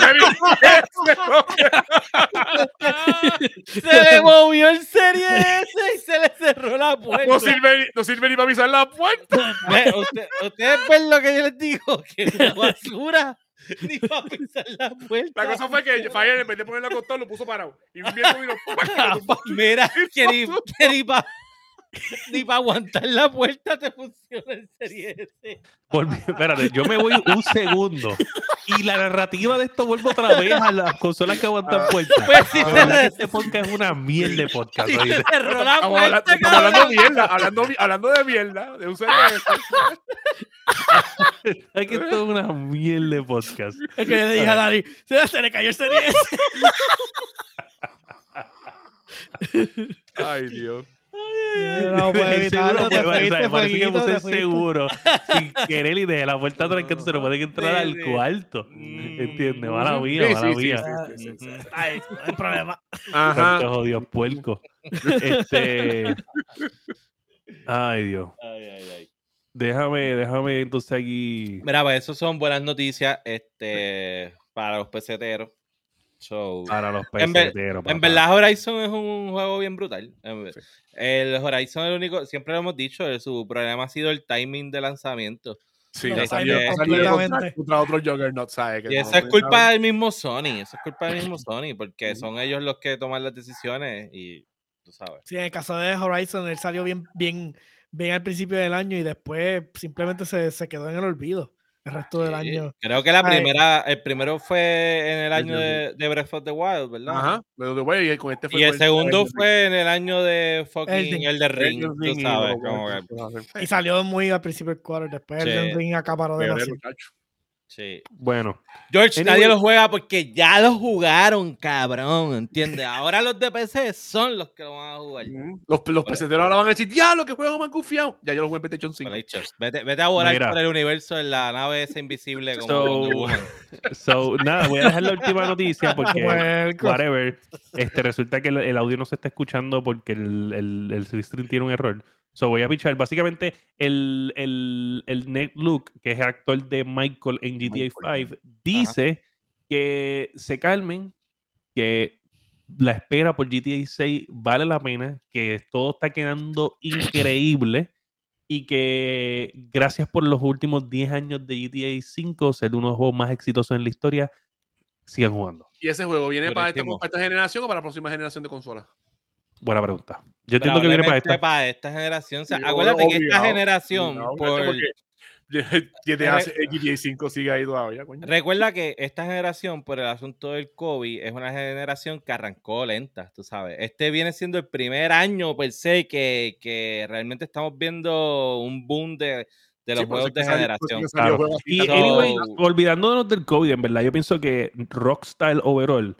Se le movió el serie ese y se le cerró la puerta. no, sirve, ni- no sirve ni para pisar la puerta. Usted- ustedes ven lo que yo les digo, que una basura ni para pisar la puerta. La cosa fue que Fire, en vez de ponerlo acostado, lo puso parado. Y un viento vino. Mira, que ni, que ni para ni pa aguantar la puerta te funciona el serie espérate, yo me voy un segundo y la narrativa de esto vuelve otra vez a las consolas que aguantan puertas. Pues que le- este podcast es una mierda de podcast. sí, oíste. se cerró la Estamos hablando, hablando mierda, hablando, hablando de mierda, de un. Es que esto es una mierda de podcast. Es que le dije a Dani, se, le cayó el serie. Ay, Dios. No puede El evitarlo, seguro, te pues, fuiste, o sea, parece que fueguito, puse te el fuiste. seguro sin querer y dejé la puerta trancada, se no pueden entrar al cuarto. Mm. ¿Entiendes? Mala mía, mala sí, mía. sí, sí, sí, sí. Ay, no hay problema. Ajá. Jodido puerco. Este. Ay, Dios. Ay, ay, ay. Déjame, déjame entonces aquí. Mira, pues eso son buenas noticias este, para los peseteros. So, Para los En peseteros. Verdad, Horizon es un juego bien brutal. Ver- El Horizon es el único, siempre lo hemos dicho, eh, su problema ha sido el timing de lanzamiento. Sí. Que Y no eso es culpa del mismo Sony, eso es culpa del mismo Sony, porque son ellos los que toman las decisiones y tú sabes. Sí, en el caso de Horizon, él salió bien, bien, bien al principio del año y después simplemente se, se quedó en el olvido el resto del Sí, año. Creo que la Ay. primera, el primero fue en el año de- de, de Breath of the Wild, ¿verdad? Ajá, de y con este fue Y el segundo fue en el año de fucking el de Ring, tú Ring y sabes. como que- Y salió muy al principio del quarter, después Sí. el Ring acaparó Febrero, demasiado. Sí. Bueno, George, Anyway. nadie lo juega porque ya lo jugaron, cabrón, ¿entiendes? Ahora los de PC son los que lo van a jugar. Mm, Los, los peseteros ahora van a decir, diablo, que juego más confiado. Ya yo lo jugué en PlayStation 5. Pelechos. Vete, vete a volar Mira. por el universo en la nave esa invisible como So- nada, voy a dejar la última noticia porque. Whatever. Este, resulta que el, el audio no se está escuchando porque el, el, el Stream tiene un error. So voy a pichar. Básicamente, el, el, el Nate Luke, que es el actor de Michael en GTA Michael. 5, dice que se calmen, que la espera por GTA 6 vale la pena, que todo está quedando increíble y que gracias por los últimos 10 años de GTA 5 ser uno de los juegos más exitosos en la historia, sigan jugando. ¿Y ese juego viene para esta, Durísimo. para esta generación o para la próxima generación de consolas? Buena pregunta. Yo entiendo que viene para esta. para esta generación. O sea, Sí, acuérdate que esta generación, No, por- GTA, GTA 5 sigue ahí todavía, coño. recuerda que esta generación, por el asunto del COVID, es una generación que arrancó lenta, tú sabes. Este viene siendo el primer año per se que, que realmente estamos viendo un boom de, de los juegos de generación. Y anyway, olvidándonos del COVID, en verdad, yo pienso que Rockstar Overall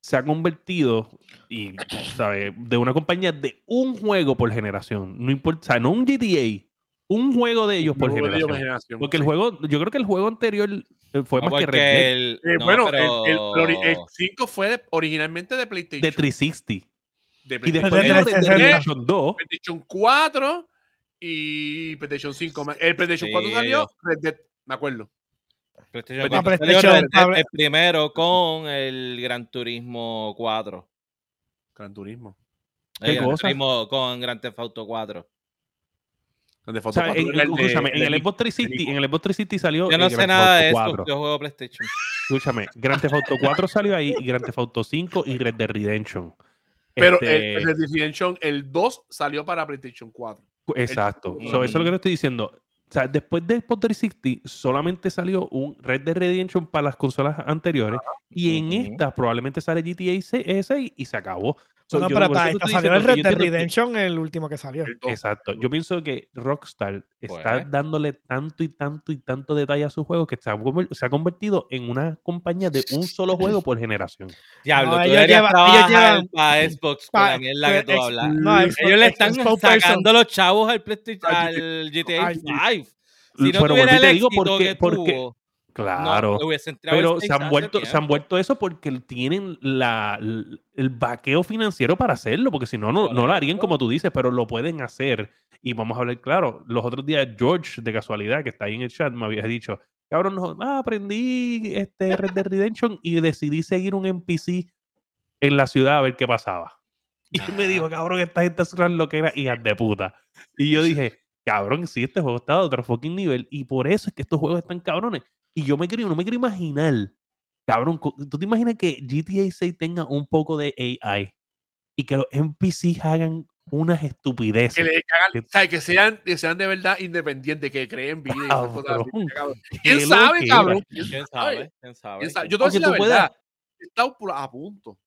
se ha convertido y, ¿sabe? de una compañía de un juego por generación. No importa, o sea, no un GTA, un juego de ellos por generación. Porque el juego, yo creo que el juego anterior eh, fue más que Red eh, Bueno, el, 5 fue originalmente de PlayStation. De 360. De y después de, PlayStation 2. PlayStation 4 y PlayStation 5. El PlayStation 4 salió Red Dead, me acuerdo. PlayStation, el primero con el Gran Turismo 4. Gran Turismo. El Gran Turismo con Gran Theft Auto 4. en, el Xbox 360, en el Xbox 360 salió. Yo no sé nada de eso, yo juego PlayStation. Escúchame, Grand Theft Auto 4 salió ahí, y Grand Theft Auto 5 y Red Dead Redemption. Pero el, este Red Dead Redemption, el 2 salió para PlayStation 4. Exacto. eso es lo que le estoy diciendo. O sea, después de Xbox 360 solamente salió un Red Dead Redemption para las consolas anteriores y en esta probablemente sale GTA 6 y se acabó no, pero para salió el Red Dead Redemption, el último que salió. Exacto. Yo pienso que Rockstar está pues. dándole tanto y tanto y tanto detalle a su juego que se ha, convertido en una compañía de un solo juego por generación. Diablo, tú ellos llevan, ellos llevan para Xbox pa, con la que tú hablas. No, ellos le están sacando los chavos al PlayStation, al GTA 5. Si no pero tuviera el éxito digo porque, porque, Claro. pero se han, vuelto, se han vuelto eso porque tienen la, el vaqueo financiero para hacerlo, porque si no, no, no lo harían como tú dices, pero lo pueden hacer. Y vamos a hablar claro. Los otros días, George, de casualidad, que está ahí en el chat, me había dicho, cabrón, no, ah, aprendí este Red Dead Redemption y decidí seguir un NPC en la ciudad a ver qué pasaba. Y me dijo, cabrón, esta gente es lo que era hijas de puta. Y yo dije, cabrón, sí, este juego está de otro fucking nivel. Y por eso es que estos juegos están cabrones. Y yo me quiero, no me quiero imaginar, cabrón, ¿tú te imaginas que GTA 6 tenga un poco de AI y que los NPCs hagan unas estupideces? Que, que, sean, que sean de verdad independientes, que creen vida y ¿Quién sabe, cabrón? ¿Quién sabe? ¿Quién sabe? Yo te voy a decir la verdad, he estado a punto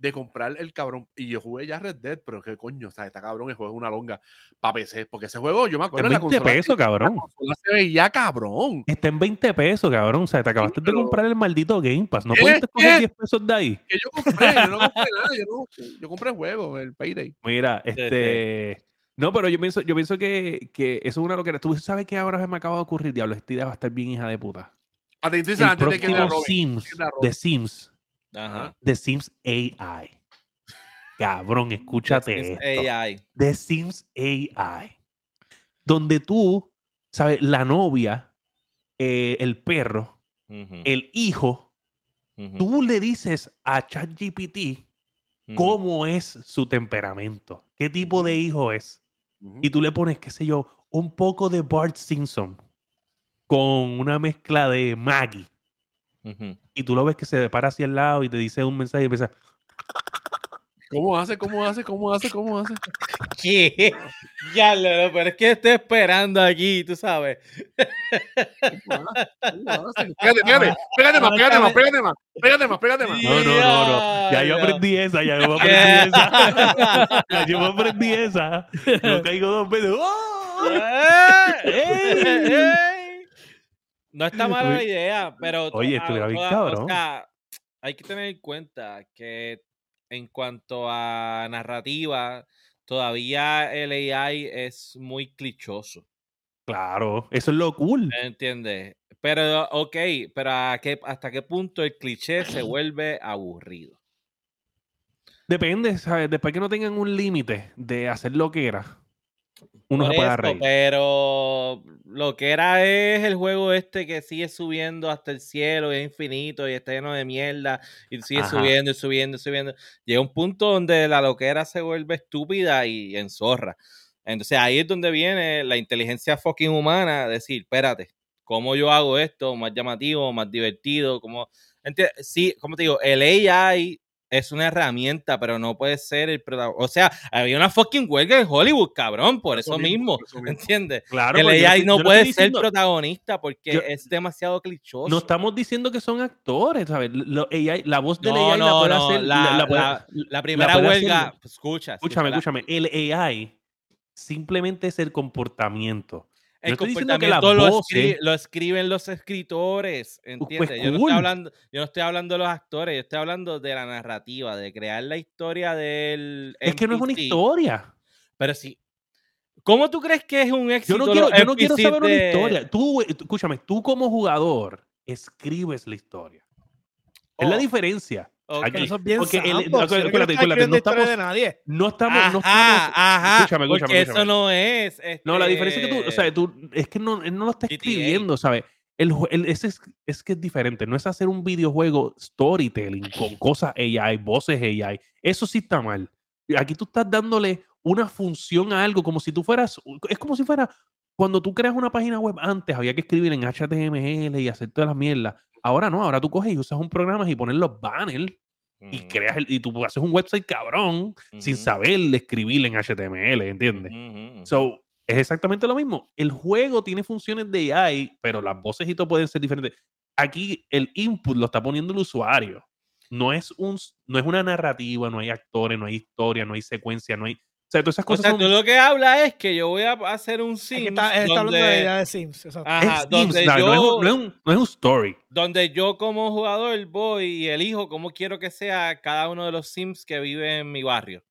de comprar el cabrón. Y yo jugué ya Red Dead, pero qué coño, o sea, está cabrón, el juego es una longa para PC. Porque ese juego, yo me acuerdo. En 20 pesos, cabrón. La se veía cabrón. Está en 20 pesos, cabrón. O sea, te acabaste de comprar el maldito Game Pass. No puedes coger 10 pesos de ahí. Que yo compré, yo no compré nada. Yo, no, yo compré el juego, el Payday. Mira, este. No, pero yo pienso, yo pienso que, que eso es una locura. Tú sabes que ahora se me acaba de ocurrir, diablo, esta idea va a estar bien hija de puta. Atención, el antes de que Sims, de Sims, Ajá. The Sims AI. Cabrón, escúchate esto. AI. The Sims AI. Donde tú, ¿sabes? La novia, eh, el perro, el hijo, tú le dices a ChatGPT cómo es su temperamento, qué tipo de hijo es. Y tú le pones, qué sé yo, un poco de Bart Simpson con una mezcla de Maggie. Y tú lo ves que se para hacia el lado y te dice un mensaje y empieza, ¿Cómo hace? ¿Cómo hace? ¿Cómo hace? ¿Cómo hace? ¿Qué? Ya, lo, pero es que estoy esperando aquí, tú sabes. Pégate, pégate, pégate más, pégate más, pégate más, pégate más, pégate más. No, no, no, no. Ya yo aprendí esa, ya yo aprendí esa. Ya yo aprendí esa. No caigo dos veces. ¡Oh! No está mala la idea, pero. Oye, esto era bien cabrón. O sea, hay que tener en cuenta que en cuanto a narrativa, todavía el AI es muy clichoso. Claro, eso es lo cool. ¿Entiendes? Pero, ok, pero ¿hasta qué punto el cliché se vuelve aburrido? Depende, ¿sabes? Después que no tengan un límite de hacer lo que era uno se puede reír. Pero lo que era es el juego este que sigue subiendo hasta el cielo, es infinito y está lleno de mierda y sigue subiendo y subiendo y subiendo. Llega un punto donde la loquera se vuelve estúpida y enzorra. Entonces ahí es donde viene la inteligencia fucking humana, decir, espérate, ¿cómo yo hago esto más llamativo, más divertido? como Sí, como te digo, el AI es una herramienta, pero no puede ser el protagonista. O sea, había una fucking huelga en Hollywood, cabrón, por eso, mismo, ¿entiendes? Claro, el AI no puede ser protagonista porque es demasiado clichoso. No estamos diciendo que son actores, ¿sabes? la voz del AI la puede hacer. La, primera huelga, pues, escucha. Escúchame, escúchame. El AI simplemente es el comportamiento. El estoy diciendo que las comportamiento lo, escri- lo escriben los escritores, ¿entiendes? yo, no pues, estoy hablando, yo no estoy hablando de los actores, yo estoy hablando de la narrativa, de crear la historia del Es que no es una historia. Pero sí. ¿Cómo tú crees que es un éxito? Yo no quiero, yo no quiero saber una historia. Tú, güey, tú- escúchame, tú como jugador escribes la historia. Es la Oh, diferencia. Ok. Aquí. Pero eso es bien porque el- acuérdate, acuérdate, no historia de estamos- nadie. No estamos, no estamos. Ajá, escúchame, escúchame, porque eso escúchame. no es. No, la diferencia es que tú, o sea, este, tú, es que no, él no lo está GTA. escribiendo, ¿sabes? El, el- ese es, es que es diferente, no es hacer un videojuego storytelling con cosas AI, voces AI, eso sí está mal. Aquí tú estás dándole una función a algo como si tú fueras, es como si fuera, cuando tú creas una página web antes había que escribir en HTML y hacer todas las mierdas. Ahora no, ahora tú coges y usas un programa y pones los banners y creas el, y tú haces un website cabrón sin saber escribir en HTML, ¿entiendes? So, es exactamente lo mismo. El juego tiene funciones de AI, pero las voces y todo pueden ser diferentes. Aquí el input lo está poniendo el usuario. No es, un, no es una narrativa, no hay actores, no hay historia, no hay secuencia, no hay... O sea, todas esas O sea, son... tú lo que habla es que yo voy a hacer un Es Sims que está, de donde, idea de Sims. Ajá, es no, es yo- un, no es un- no es un story. donde yo como jugador voy y elijo cómo quiero que sea cada uno de los Sims que vive en mi barrio.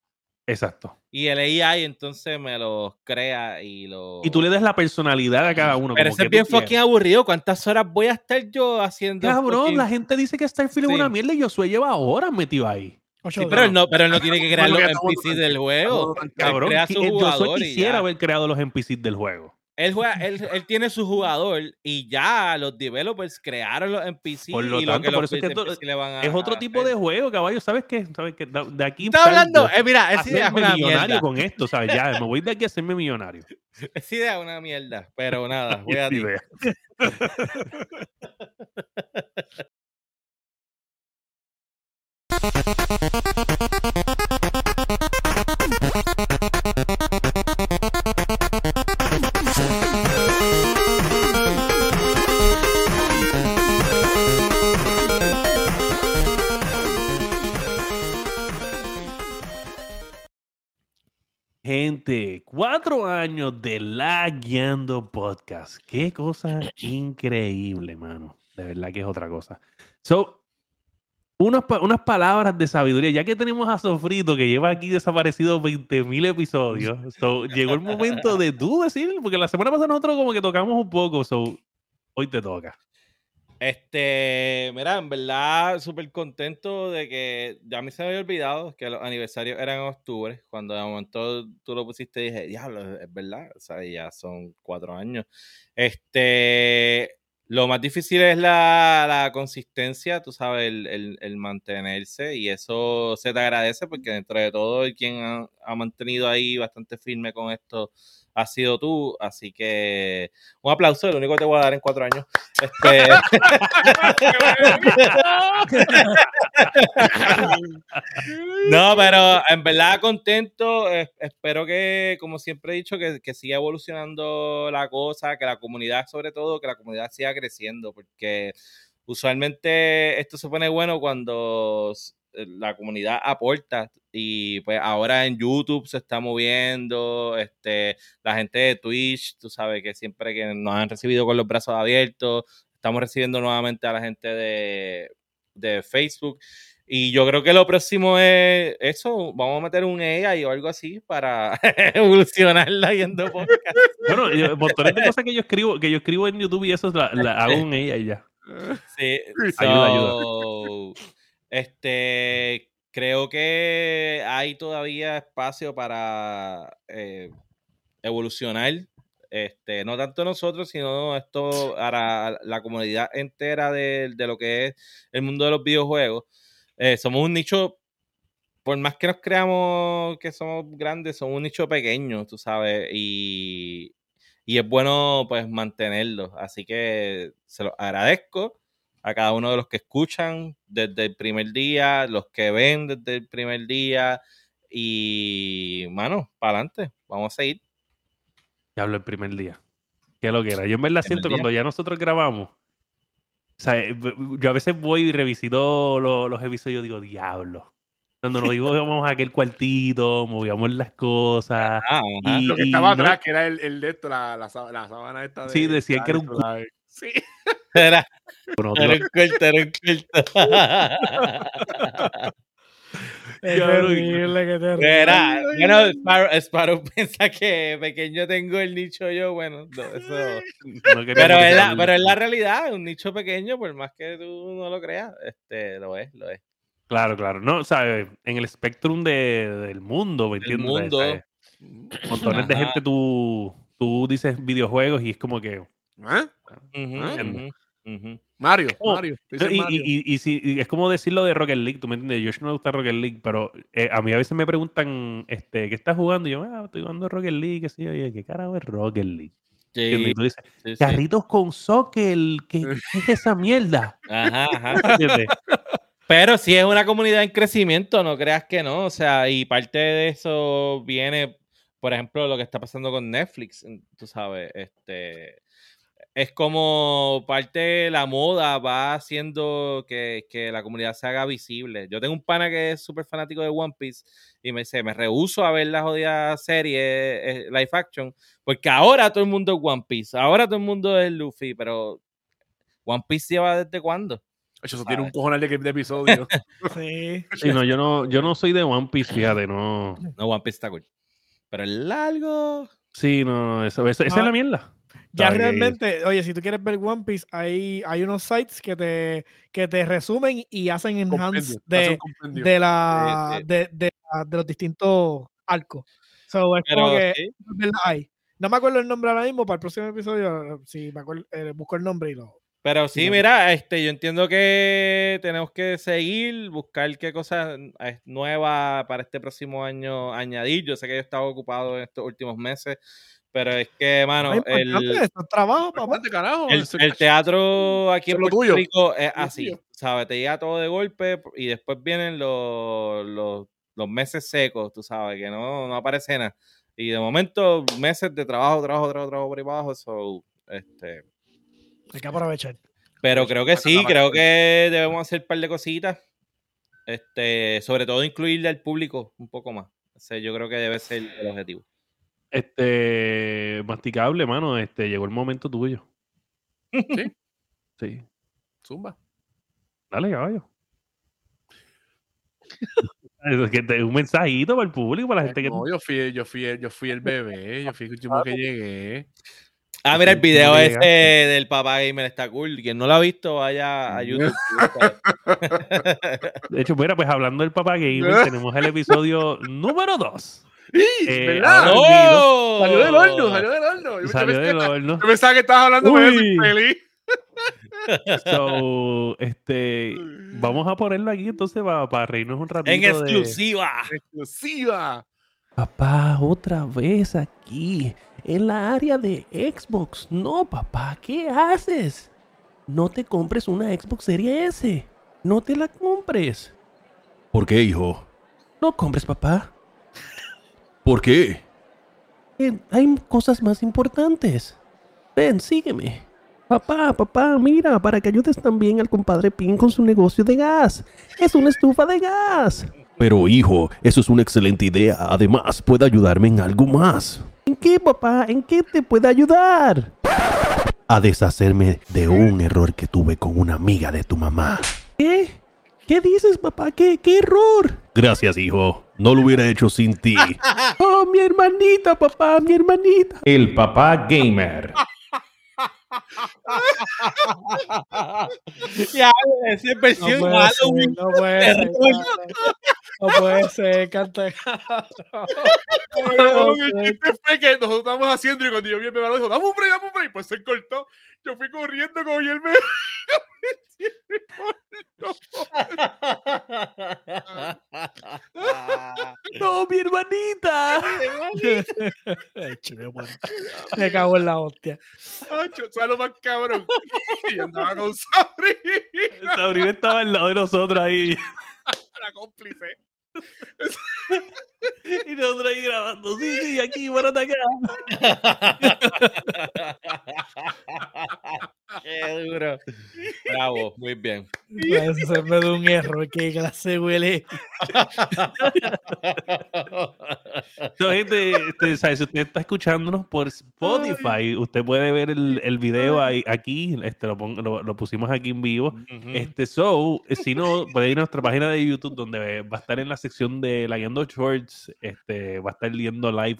Exacto. Y el AI entonces me los crea y los... Y tú le das la personalidad a cada uno. Pero como eso es que bien fucking aburrido. ¿Cuántas horas voy a estar yo haciendo? Cabrón, fucking- la gente dice que Starfield es una Sí. mierda y Josué lleva horas metido ahí. Sí, pero él no, pero él no tiene que crear los NPCs del juego. Cabrón, crea su jugador quisiera haber creado los NPCs del juego. Él, juega, él, él tiene su jugador y ya los developers crearon los NPCs Por lo y tanto, lo que por los eso es que le van a Es otro tipo de juego, caballo. ¿Sabes qué? ¿Sabes qué? De aquí Está hablando, eh, mira, esa idea es una millonario mierda. con esto, ¿sabes? Ya, me voy de aquí a hacerme millonario. Esa idea es una mierda, pero nada, voy a ti. Gente, cuatro años de La Guiando Podcast. Qué cosa increíble, mano. De verdad que es otra cosa. So, unas, unas palabras de sabiduría. Ya que tenemos a Sofrito, que lleva aquí desaparecido 20.000 episodios, so, llegó el momento de tú decir, porque la semana pasada nosotros como que tocamos un poco, so, hoy te toca. Este, mira, en verdad, súper contento de que ya a se me había olvidado que los aniversarios eran en octubre. Cuando de momento tú lo pusiste, dije, diablo, es verdad. O sea, ya son cuatro años. Este, lo más difícil es la, la consistencia, tú sabes, el, el- el mantenerse. Y eso se te agradece porque dentro de todo, quien ha, ha mantenido ahí bastante firme con esto ha sido tú. Así que un aplauso, lo único que te voy a dar en cuatro años. Este, no, pero en verdad contento. espero que, como siempre he dicho, que, que siga evolucionando la cosa, que la comunidad, sobre todo, que la comunidad siga creciendo, porque usualmente esto se pone bueno cuando eh, la comunidad aporta y pues ahora en YouTube se está moviendo, este, la gente de Twitch, tú sabes que siempre que nos han recibido con los brazos abiertos, estamos recibiendo nuevamente a la gente de, de Facebook. Y yo creo que lo próximo es eso, vamos a meter un AI o algo así para evolucionar la yendo podcast. Bueno, montones de cosas que yo escribo, que yo escribo en YouTube y eso la, la hago ella y ya. Sí, Ayuda, ayuda. Este, creo que hay todavía espacio para eh, evolucionar. Este, no tanto nosotros, sino esto para la comunidad entera de, de lo que es el mundo de los videojuegos. Eh, somos un nicho, por más que nos creamos que somos grandes, somos un nicho pequeño, tú sabes, y, y es bueno pues mantenerlo. Así que se lo agradezco a cada uno de los que escuchan desde el primer día, los que ven desde el primer día y, mano, para adelante, vamos a seguir. Ya hablo el primer día. ¿Qué lo que era? Yo en verdad siento día. cuando ya nosotros grabamos. O sea, eh, yo a veces voy y revisito lo- los episodios y digo, diablo. Cuando nos íbamos a aquel cuartito, movíamos las cosas. Ah, y- Lo que estaba atrás, que era el, el de esto, la, la, la sábana esta de. Sí, decían que era un Live. Sí. Era, era un corto, era un corto. Es Cabrón. terrible, qué terrible. Era, bueno, Sparrow, Sparrow piensa que pequeño tengo el nicho yo, bueno, no, eso... no Pero es, la, pero es la realidad, un nicho pequeño, por más que tú no lo creas, este, lo es, lo es. Claro, claro. No, ¿sabes? En el spectrum de, del mundo, ¿me entiendes? mundo. ¿Sabes? Montones de Ajá. gente tú, tú dices videojuegos y es como que... ¿Ah? Ah. ujú, ujú. Mario, Oh, Mario. Y, y- Mario. y- y si- y es como decirlo de Rocket League, tú me entiendes, Josh no le gusta Rocket League, pero eh, a mí a veces me preguntan, este, ¿qué estás jugando? Y yo, ah, estoy jugando Rocket League, qué sé yo, oye, ¿qué carajo es Rocket League? Sí, Y tú dices, sí, sí. carritos con soccer, ¿qué, qué es esa mierda? Ajá, ajá. ¿Entiendes? Pero si es una comunidad en crecimiento, no creas que no. O sea, y parte de eso viene, por ejemplo, lo que está pasando con Netflix. Tú sabes, este. Es como parte de la moda va haciendo que, que la comunidad se haga visible. Yo tengo un pana que es súper fanático de One Piece y me dice, me rehuso a ver la jodida serie eh, live action porque ahora todo el mundo es One Piece, ahora todo el mundo es Luffy, pero One Piece lleva desde cuándo? Eso tiene un cojonal de, de episodio. Sí. Sí, no, yo no, yo no soy de One Piece, fíjate, no. No, One Piece está cool. Pero es largo. Sí, no, no, eso, eso- esa Ah. es la mierda. Ya realmente, oye, si tú quieres ver One Piece, hay, hay unos sites que te, que te resumen y hacen enhance hace un de, de, la, de, de, los distintos arcos. So, es como Pero que sí, hay. No me acuerdo el nombre ahora mismo, para el próximo episodio, si me acuerdo, eh, busco el nombre y lo... pero sí, mira, este, yo entiendo que tenemos que seguir, buscar qué cosas eh, nuevas para este próximo año añadir. Yo sé que yo estaba ocupado en estos últimos meses, pero es que, mano, No el, es trabajo, papá. Carajo. el, teatro aquí Eso en Puerto tuyo. Rico es así. ¿sabes? Te llega todo de golpe y después vienen los, los, los meses secos, tú sabes, que no, no aparece nada. Y de momento, meses de trabajo, trabajo, trabajo, trabajo por ahí abajo, so, este... Hay que aprovechar. Pero creo que sí, creo que debemos hacer un par de cositas. Este, sobre todo incluirle al público un poco más. O sea, yo creo que debe ser el objetivo. Este, masticable, mano, este, llegó el momento tuyo. Sí. Sí. Zumba. Dale, caballo. Es que te- un mensajito para el público, para la gente que... Eh, No, yo fui, yo fui, el- yo fui el bebé, yo fui el último que llegué. Ah, mira, el Sí, video no ese del papá gamer está cool. Quien no lo ha visto, vaya a YouTube. De hecho, mira, pues hablando del papá gamer, tenemos el episodio número 2. ¡Sí! Eh, ¿Verdad? ¡No! Salió del horno, salió del horno. Yo, Salió yo del pensaba, horno. yo pensaba que estabas hablando de feliz. So, este, vamos a ponerlo aquí entonces para, reírnos un ratito. En de- exclusiva. Exclusiva. Papá, otra vez aquí, en la área de Xbox. No, papá, ¿qué haces? No te compres una Xbox Series S. No te la compres. ¿Por qué, hijo? No compres, papá. ¿Por qué? Eh, Hay cosas más importantes. Ven, sígueme. Papá, papá, mira, para que ayudes también al compadre Pin con su negocio de gas. Es una estufa de gas. Pero, hijo, eso es una excelente idea. Además, puede ayudarme en algo más. ¿En qué, papá? ¿En qué te puede ayudar? A deshacerme de un error que tuve con una amiga de tu mamá. ¿Qué? ¿Qué dices, papá? ¿Qué, qué error? Gracias, hijo. No lo hubiera hecho sin ti. Oh, mi hermanita, papá, mi hermanita. El papá gamer. ya, es No versión puede ser, Halloween. no puede ser. No puede ser, canta. El chiste fue que nosotros estábamos haciendo y cuando yo vi el bebé dijo, dame un break, dame un break. Pues se cortó. Yo fui corriendo con el bebé. No, mi hermanita. Me cago en la hostia. Acho, ¿Sabes lo más cabrón? Y andaba con Sabrina, Sabrina estaba al lado de nosotros ahí. la cómplice. Y nosotros ahí grabando. Sí, sí, aquí, para acá. Qué duro. Bravo, muy bien. Eso se me da un error. Qué clase huele. No, gente, este, ¿sabe? si usted está escuchándonos por Spotify, usted puede ver el, el video ahí, aquí, este, lo, pon- lo, lo pusimos aquí en vivo. Ujú. Este, so, si no, puede ir a nuestra página de YouTube donde va a estar en la sección de la Guiando Shorts, este, va a estar viendo live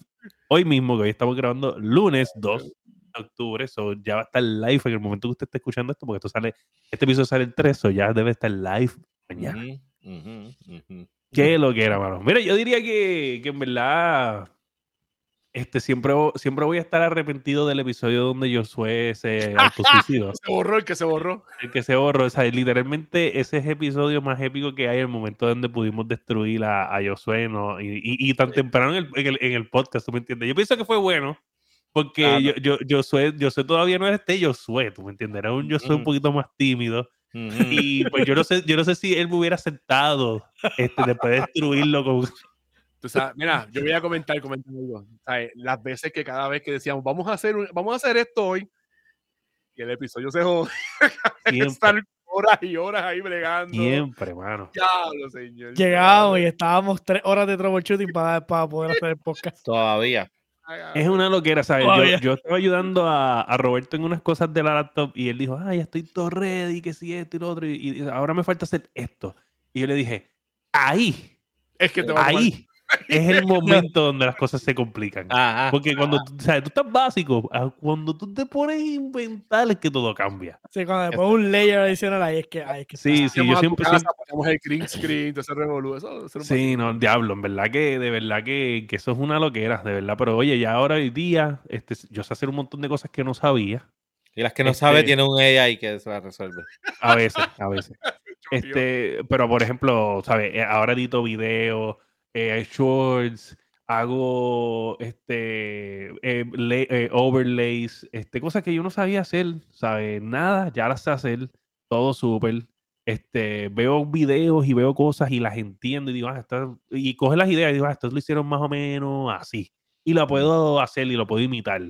hoy mismo, que hoy estamos grabando lunes 2 de octubre, so ya va a estar live en el momento que usted esté escuchando esto, porque esto sale, este episodio sale el 3, so ya debe estar live mañana. Ujú, ujú, ujú. Qué lo que era, mano. Mira, yo diría que, que en verdad este, siempre, siempre voy a estar arrepentido del episodio donde Josué se autosuicidó. Se borró el que se borró. el que se borró. O sea, literalmente ese es el episodio más épico que hay, el momento donde pudimos destruir a, a Josué, ¿no? Y, y- y tan temprano en el, en, el, en el podcast, ¿tú me entiendes? Yo pienso que fue bueno. Porque Claro. yo, yo, Josué, Josué todavía no era este Josué, ¿tú me entiendes? Era un Josué un Ujú. poquito más tímido. Y pues yo no sé, yo no sé si él me hubiera aceptado este, después de destruirlo con, Tú sabes, mira, yo voy a comentar, comentar algo. ¿Sabes? Las veces que cada vez que decíamos, vamos a hacer, un- vamos a hacer esto hoy, y el episodio se jode, Siempre. estar horas y horas ahí bregando. Siempre, mano. Diablo, señor. Llegamos y estábamos tres horas de troubleshooting para, para poder hacer el podcast. Todavía. Es una loquera, ¿sabes? Yo, yo estaba ayudando a, a Roberto en unas cosas de la laptop y él dijo, ay, ya estoy todo ready, que si esto y lo otro, y, y ahora me falta hacer esto. Y yo le dije, ahí, Es que te va ahí es el momento donde las cosas se complican. Ajá. Porque cuando tú, ¿sabes? tú estás básico, ah, cuando tú te pones a inventar es que todo cambia. Sí, cuando le pones un layer adicional ahí es que, ahí es que Sí, está. sí, yo siempre, casa, siempre- ponemos el green screen, todo ese revolú, eso, eso Sí, no, diablo, en verdad que, de verdad que, que eso es una loquera, de verdad. Pero oye, ya ahora hoy día, este, yo sé hacer un montón de cosas que no sabía. Y las que no Este- sabe tiene un AI que se la resuelve. A veces, a veces. Este, pero por ejemplo, ¿sabes? Eh, Ahora edito videos, eh, shorts, hago este eh, eh, overlays, este, cosas que yo no sabía hacer, ¿sabes? Nada, ya las sé hacer, todo súper. Este, veo videos y veo cosas y las entiendo y digo, ah, esto- y coge las ideas y digo, ah, esto lo hicieron más o menos así. Y la puedo hacer y lo puedo imitar.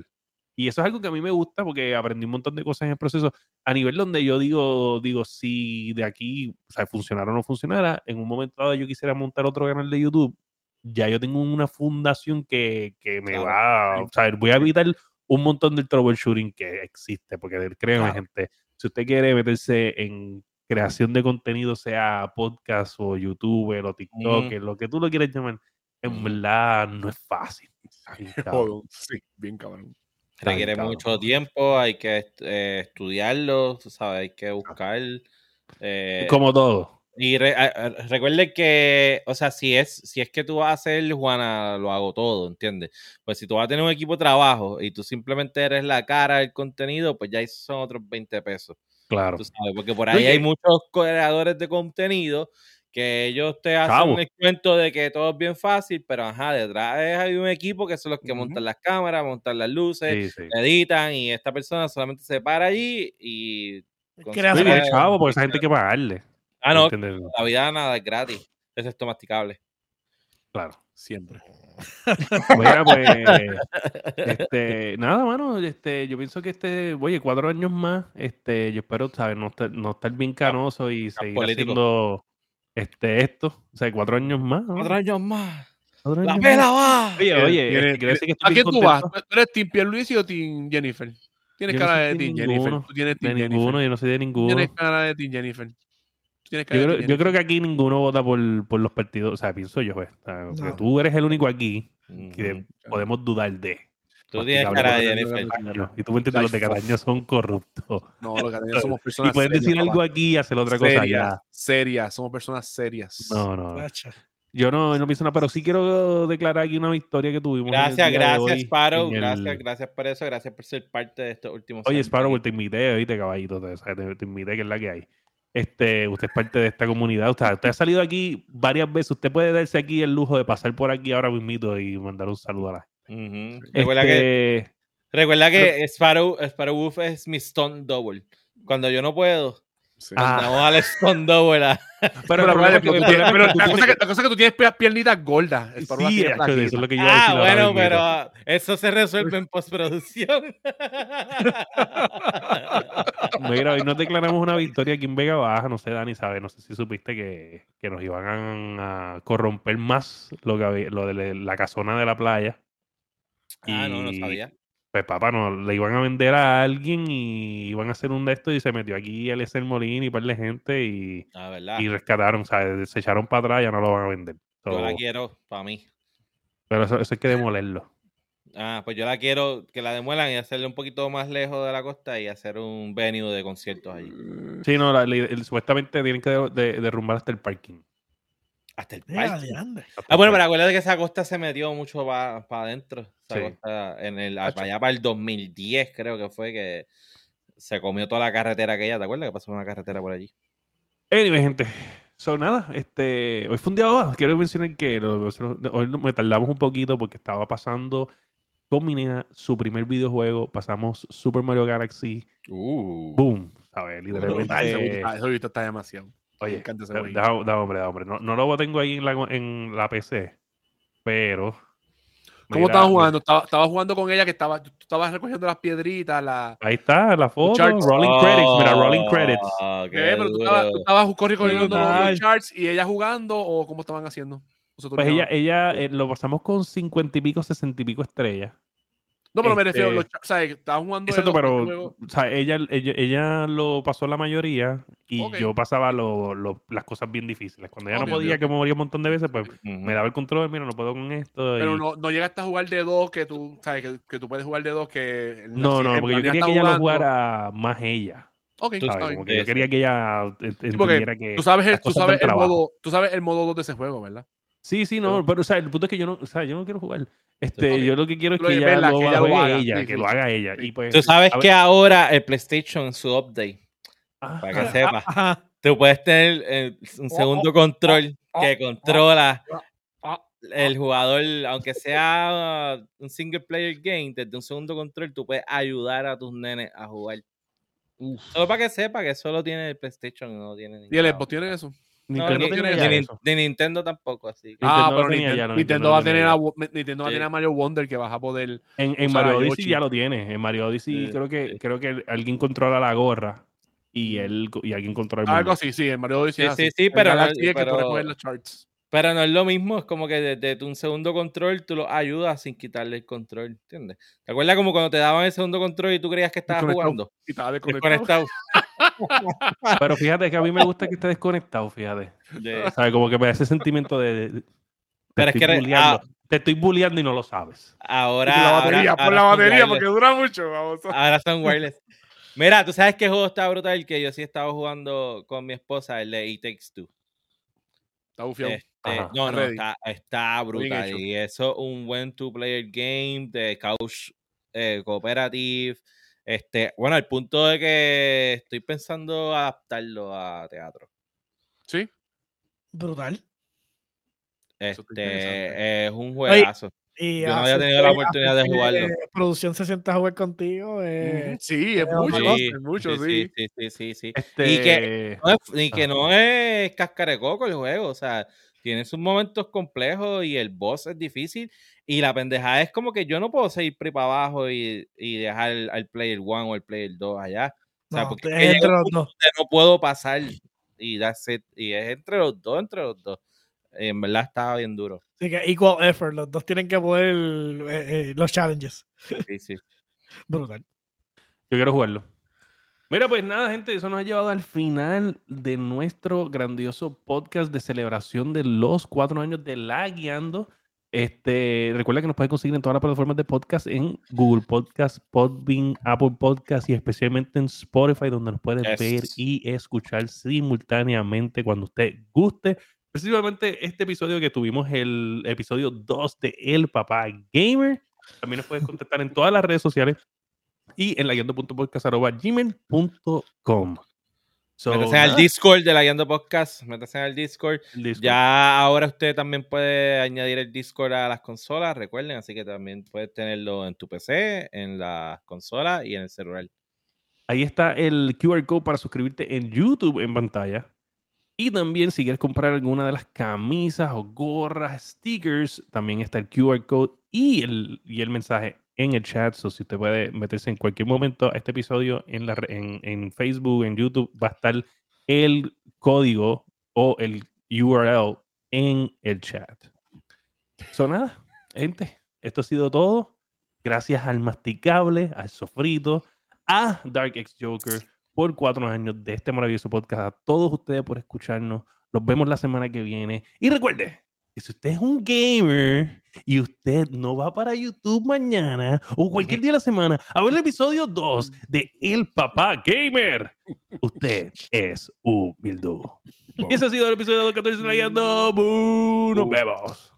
Y eso es algo que a mí me gusta porque aprendí un montón de cosas en el proceso a nivel donde yo digo, digo, si de aquí, o sea, funcionara o no funcionara, en un momento dado yo quisiera montar otro canal de YouTube, ya yo tengo una fundación que, que me Claro. va, a- o sea, voy a evitar un montón del troubleshooting que existe, porque créeme, Claro. gente, si usted quiere meterse en creación de contenido, sea podcast o YouTube o TikTok, lo que tú lo quieras llamar, en verdad no es fácil. Ay, cabrón. Jodón, Sí, bien cabrón. Requiere mucho tiempo, hay que eh, estudiarlo, tú sabes, hay que buscar. eh, Como todo. y re- a- recuerde que, o sea, si es, si es que tú vas a hacer, Juana, lo hago todo, ¿entiendes? Pues si tú vas a tener un equipo de trabajo y tú simplemente eres la cara del contenido, pues ya son otros 20 pesos. Claro. Tú sabes, porque por ahí Oye. hay muchos creadores de contenido que ellos te hacen Chavo. un cuento de que todo es bien fácil, pero ajá, detrás hay un equipo que son los que montan las cámaras, montan las luces, Sí, sí. editan y esta persona solamente se para allí y... Crea Sí, su- bien chavo, porque esa gente hay que pagarle. Ah, no, la vida nada es gratis, es esto masticable. Claro. Siempre. Mira, pues, este, nada, mano, este, yo pienso que este, oye, cuatro años más, este, yo espero, ¿sabes? No estar, no estar bien canoso y seguir político. haciendo este, esto, o sea, cuatro años más. ¿no? Cuatro años más. Cuatro ¡La pela va! Oye, oye, decir que ¿A quién tú vas? contento ¿Tú eres Team Pierluisi o Team Jennifer? Tienes Yo cara de team Jennifer. ninguno, Tú tienes de Team ninguno, Jennifer. yo no soy de ninguno. tienes cara de Team Jennifer. Yo de creo, Team yo creo que aquí ninguno vota por, por los partidos, o sea, pienso yo, pues, o sea, porque No. tú eres el único aquí que Ujú. podemos dudar de. Tú tienes cara de Jennifer. Cataño, Y tú me entiendes, los de Cataño son corruptos. No, lo que tenemos somos Y personas pueden decir serias, algo aquí y hacer otra cosa serias, allá. serias, somos personas serias. No, no. Yo no, no pienso nada, pero sí quiero declarar aquí una victoria que tuvimos. Gracias, de gracias, Sparrow. el- Gracias, gracias por eso. Gracias por ser parte de estos últimos Oye, años Sparrow, te invité, oíste, caballito. Te, te, te invité, que es la que hay. Este, usted es parte de esta comunidad. Usted, usted ha salido aquí varias veces. Usted puede darse aquí el lujo de pasar por aquí ahora mismito y mandar un saludo a la Recuerda que, Este, recuerda que Sparrow, Sparrow Wolf es mi Stone Double. Cuando yo no puedo, Sí. Ah, al Stone Double. a- pero, Pero, tú la, cosa que, la cosa es que tú tienes piernitas gordas. el Sí, eso es lo que yo Ah, bueno, pero eso se resuelve en postproducción. Mira, hoy nos declaramos una victoria aquí en Vega Baja, no sé, Dani, sabe, no sé si supiste que, que nos iban a corromper más lo, que había- lo de la casona de la playa. Ah, no, no sabía. Pues papá, no, le iban a vender a alguien y iban a hacer un de estos y se metió aquí el Eser Molina y un par de gente y, verdad. y rescataron, o sea, se echaron para atrás y ya no lo van a vender. Yo la quiero para mí. pero eso, eso hay que demolerlo. Ah, pues yo la quiero que la demuelan y hacerle un poquito más lejos de la costa y hacer un venue de conciertos allí. Sí, no, la- la- el- supuestamente tienen que de- de- derrumbar hasta el parking. Hasta el parque. Ah, bueno, pero acuérdate que esa costa se metió mucho para adentro. Esa Sí. costa en el, allá para el 2010 creo que fue que se comió toda la carretera aquella. ¿Te acuerdas que pasó una carretera por allí? Anyway, gente. So, nada, este, hoy fue un día más. Quiero mencionar que nosotros- hoy me tardamos un poquito porque estaba pasando con mi nena su primer videojuego. Pasamos Super Mario Galaxy. Uh. Boom. ¿Sabes? Literalmente. Brutal, ese jueguito está- ese Me Oye, encanta ese da, jueguito. da- da, hombre, da, hombre. No, no lo tengo ahí en la, en la PC, pero. ¿Cómo estabas jugando? Estaba, estaba jugando con ella que estaba, tú estabas recogiendo las piedritas, la... Ahí está la foto. charts. Rolling credits. Mira, rolling credits. Oh, qué ¿Qué? Pero tú estabas, tú estabas corriendo los, charts y ella jugando o cómo estaban haciendo. Pues ella, ella eh, lo pasamos con cincuenta y pico, sesenta y pico estrellas. No, pero me refiero a los este-. O sea, estabas jugando. Exacto, pero juego. o sea, ella, ella, ella lo pasó la mayoría y yo pasaba lo- lo- las cosas bien difíciles. Cuando ella no podía, que me moría un montón de veces, pues me daba el control, mira, no puedo con esto. Pero y- no, no llegaste a jugar de dos, que tú, sabes, que, que tú puedes jugar de dos, que... no, no, en porque yo quería que ella lo jugara más ella. Ok, Tú está ¿sabes? bien. Como que yo quería que ella entendiera que. Tú sabes, el, tú, sabes modo, tú sabes el modo 2 de ese juego, ¿verdad? Sí, sí, no, Pero- pero o sea, el punto es que yo no, o sea, yo no quiero jugar. Este, yo lo que quiero es que ella verla, lo, que ella lo haga. ella, Sí, que sí, lo haga ella. Y pues, Tú sabes que ahora el PlayStation en su update, Ah, para que ah, sepas, Ajá. tú puedes tener eh, un segundo control que controla ah, el jugador, aunque sea uh, un single player game, desde un segundo control tú puedes ayudar a tus nenes a jugar. Solo para que sepa que solo tiene el PlayStation y no tiene ¿Y el Xbox tiene eso? Nintendo ni, tenía ni- ya ni- eso. ni Nintendo tampoco, así Ah, Nintendo pero lo tenía Nintendo, ya, no, Nintendo Nintendo va a tener a, Nintendo va a tener a Mario Wonder que vas a poder... En, Mario Odyssey ya lo tiene. En Mario Odyssey Sí, creo que sí. creo que alguien controla la gorra y él co- y alguien controla el Algo mundo. así, sí, en Mario Odyssey Sí, es sí, así. sí, pero que los charts. Pero no es lo mismo, es como que desde un segundo control tú lo ayudas sin quitarle el control, ¿entiendes? ¿Te acuerdas como cuando te daban el segundo control y tú creías que estabas jugando? Y estaba desconectado. Desconectado. Pero fíjate que a mí me gusta que esté desconectado, fíjate. ¿Sabes? Como que me da ese sentimiento de, Pero es estoy que bulleando. ah. te estoy bulleando y no lo sabes. Ahora, por la batería, ahora- por la ahora son batería, wireless. porque dura mucho. Vamos. Ahora son wireless. Mira, tú sabes qué juego está brutal que yo sí estaba jugando con mi esposa, el de It Takes Two. Está bufiado. Este, no, no, Ready. está, brutal. Y eso, un buen two-player game de couch eh, cooperative. Este, bueno, al punto de que estoy pensando adaptarlo a teatro. Sí. Brutal. Este, es un juegazo. Y Yo no había tenido la oportunidad de jugarlo. Producción se sienta a jugar contigo. eh. Sí, es eh, mucho, Sí, es mucho, sí, sí. sí, sí, sí, sí. Este, Y que- No es- y que no es cascarecoco el juego, o sea, tiene sus momentos complejos y el boss es difícil. Y la pendejada es como que yo no puedo seguir para abajo y, y dejar al, al player 1 o el player 2 allá. O sea, no, porque es entre los dos. no puedo pasar y that's it. Y es entre los dos, entre los dos. En verdad estaba bien duro. Así que equal effort. Los dos tienen que poder eh, eh, los challenges. Sí, sí. Brutal. Yo quiero jugarlo. Mira, pues nada, gente, eso nos ha llevado al final de nuestro grandioso podcast de celebración de los cuatro años de La Guiando. Este, recuerda que nos puedes conseguir en todas las plataformas de podcast, en Google Podcast, Podbean, Apple Podcast y especialmente en Spotify, donde nos puedes Yes. ver y escuchar simultáneamente cuando usted guste. Precisamente este episodio que tuvimos, el episodio 2 de El Papá Gamer. También nos puedes contactar en todas las redes sociales y en la gmail.com. So, métase al Discord de la Guiando Podcast. Métase al Discord. Discord. Ya ahora usted también puede añadir el Discord a las consolas, recuerden, así que también puedes tenerlo en tu PC, en las consolas y en el celular. Ahí está el QR code para suscribirte en YouTube en pantalla. Y también si quieres comprar alguna de las camisas o gorras, stickers, también está el QR code y el, y el mensaje en el chat. So, si usted puede meterse en cualquier momento a este episodio en, la, en, en Facebook, en YouTube, va a estar el código o el URL en el chat. So, nada, gente, esto ha sido todo. Gracias al masticable, al sofrito, a Dark X Joker por cuatro años de este maravilloso podcast. A todos ustedes por escucharnos. Nos vemos la semana que viene. Y recuerde si usted es un gamer y usted no va para YouTube mañana o cualquier día de la semana a ver el episodio 2 de El Papá Gamer, usted es un bildu. Y ese ha sido el episodio 14 de. Nos vemos.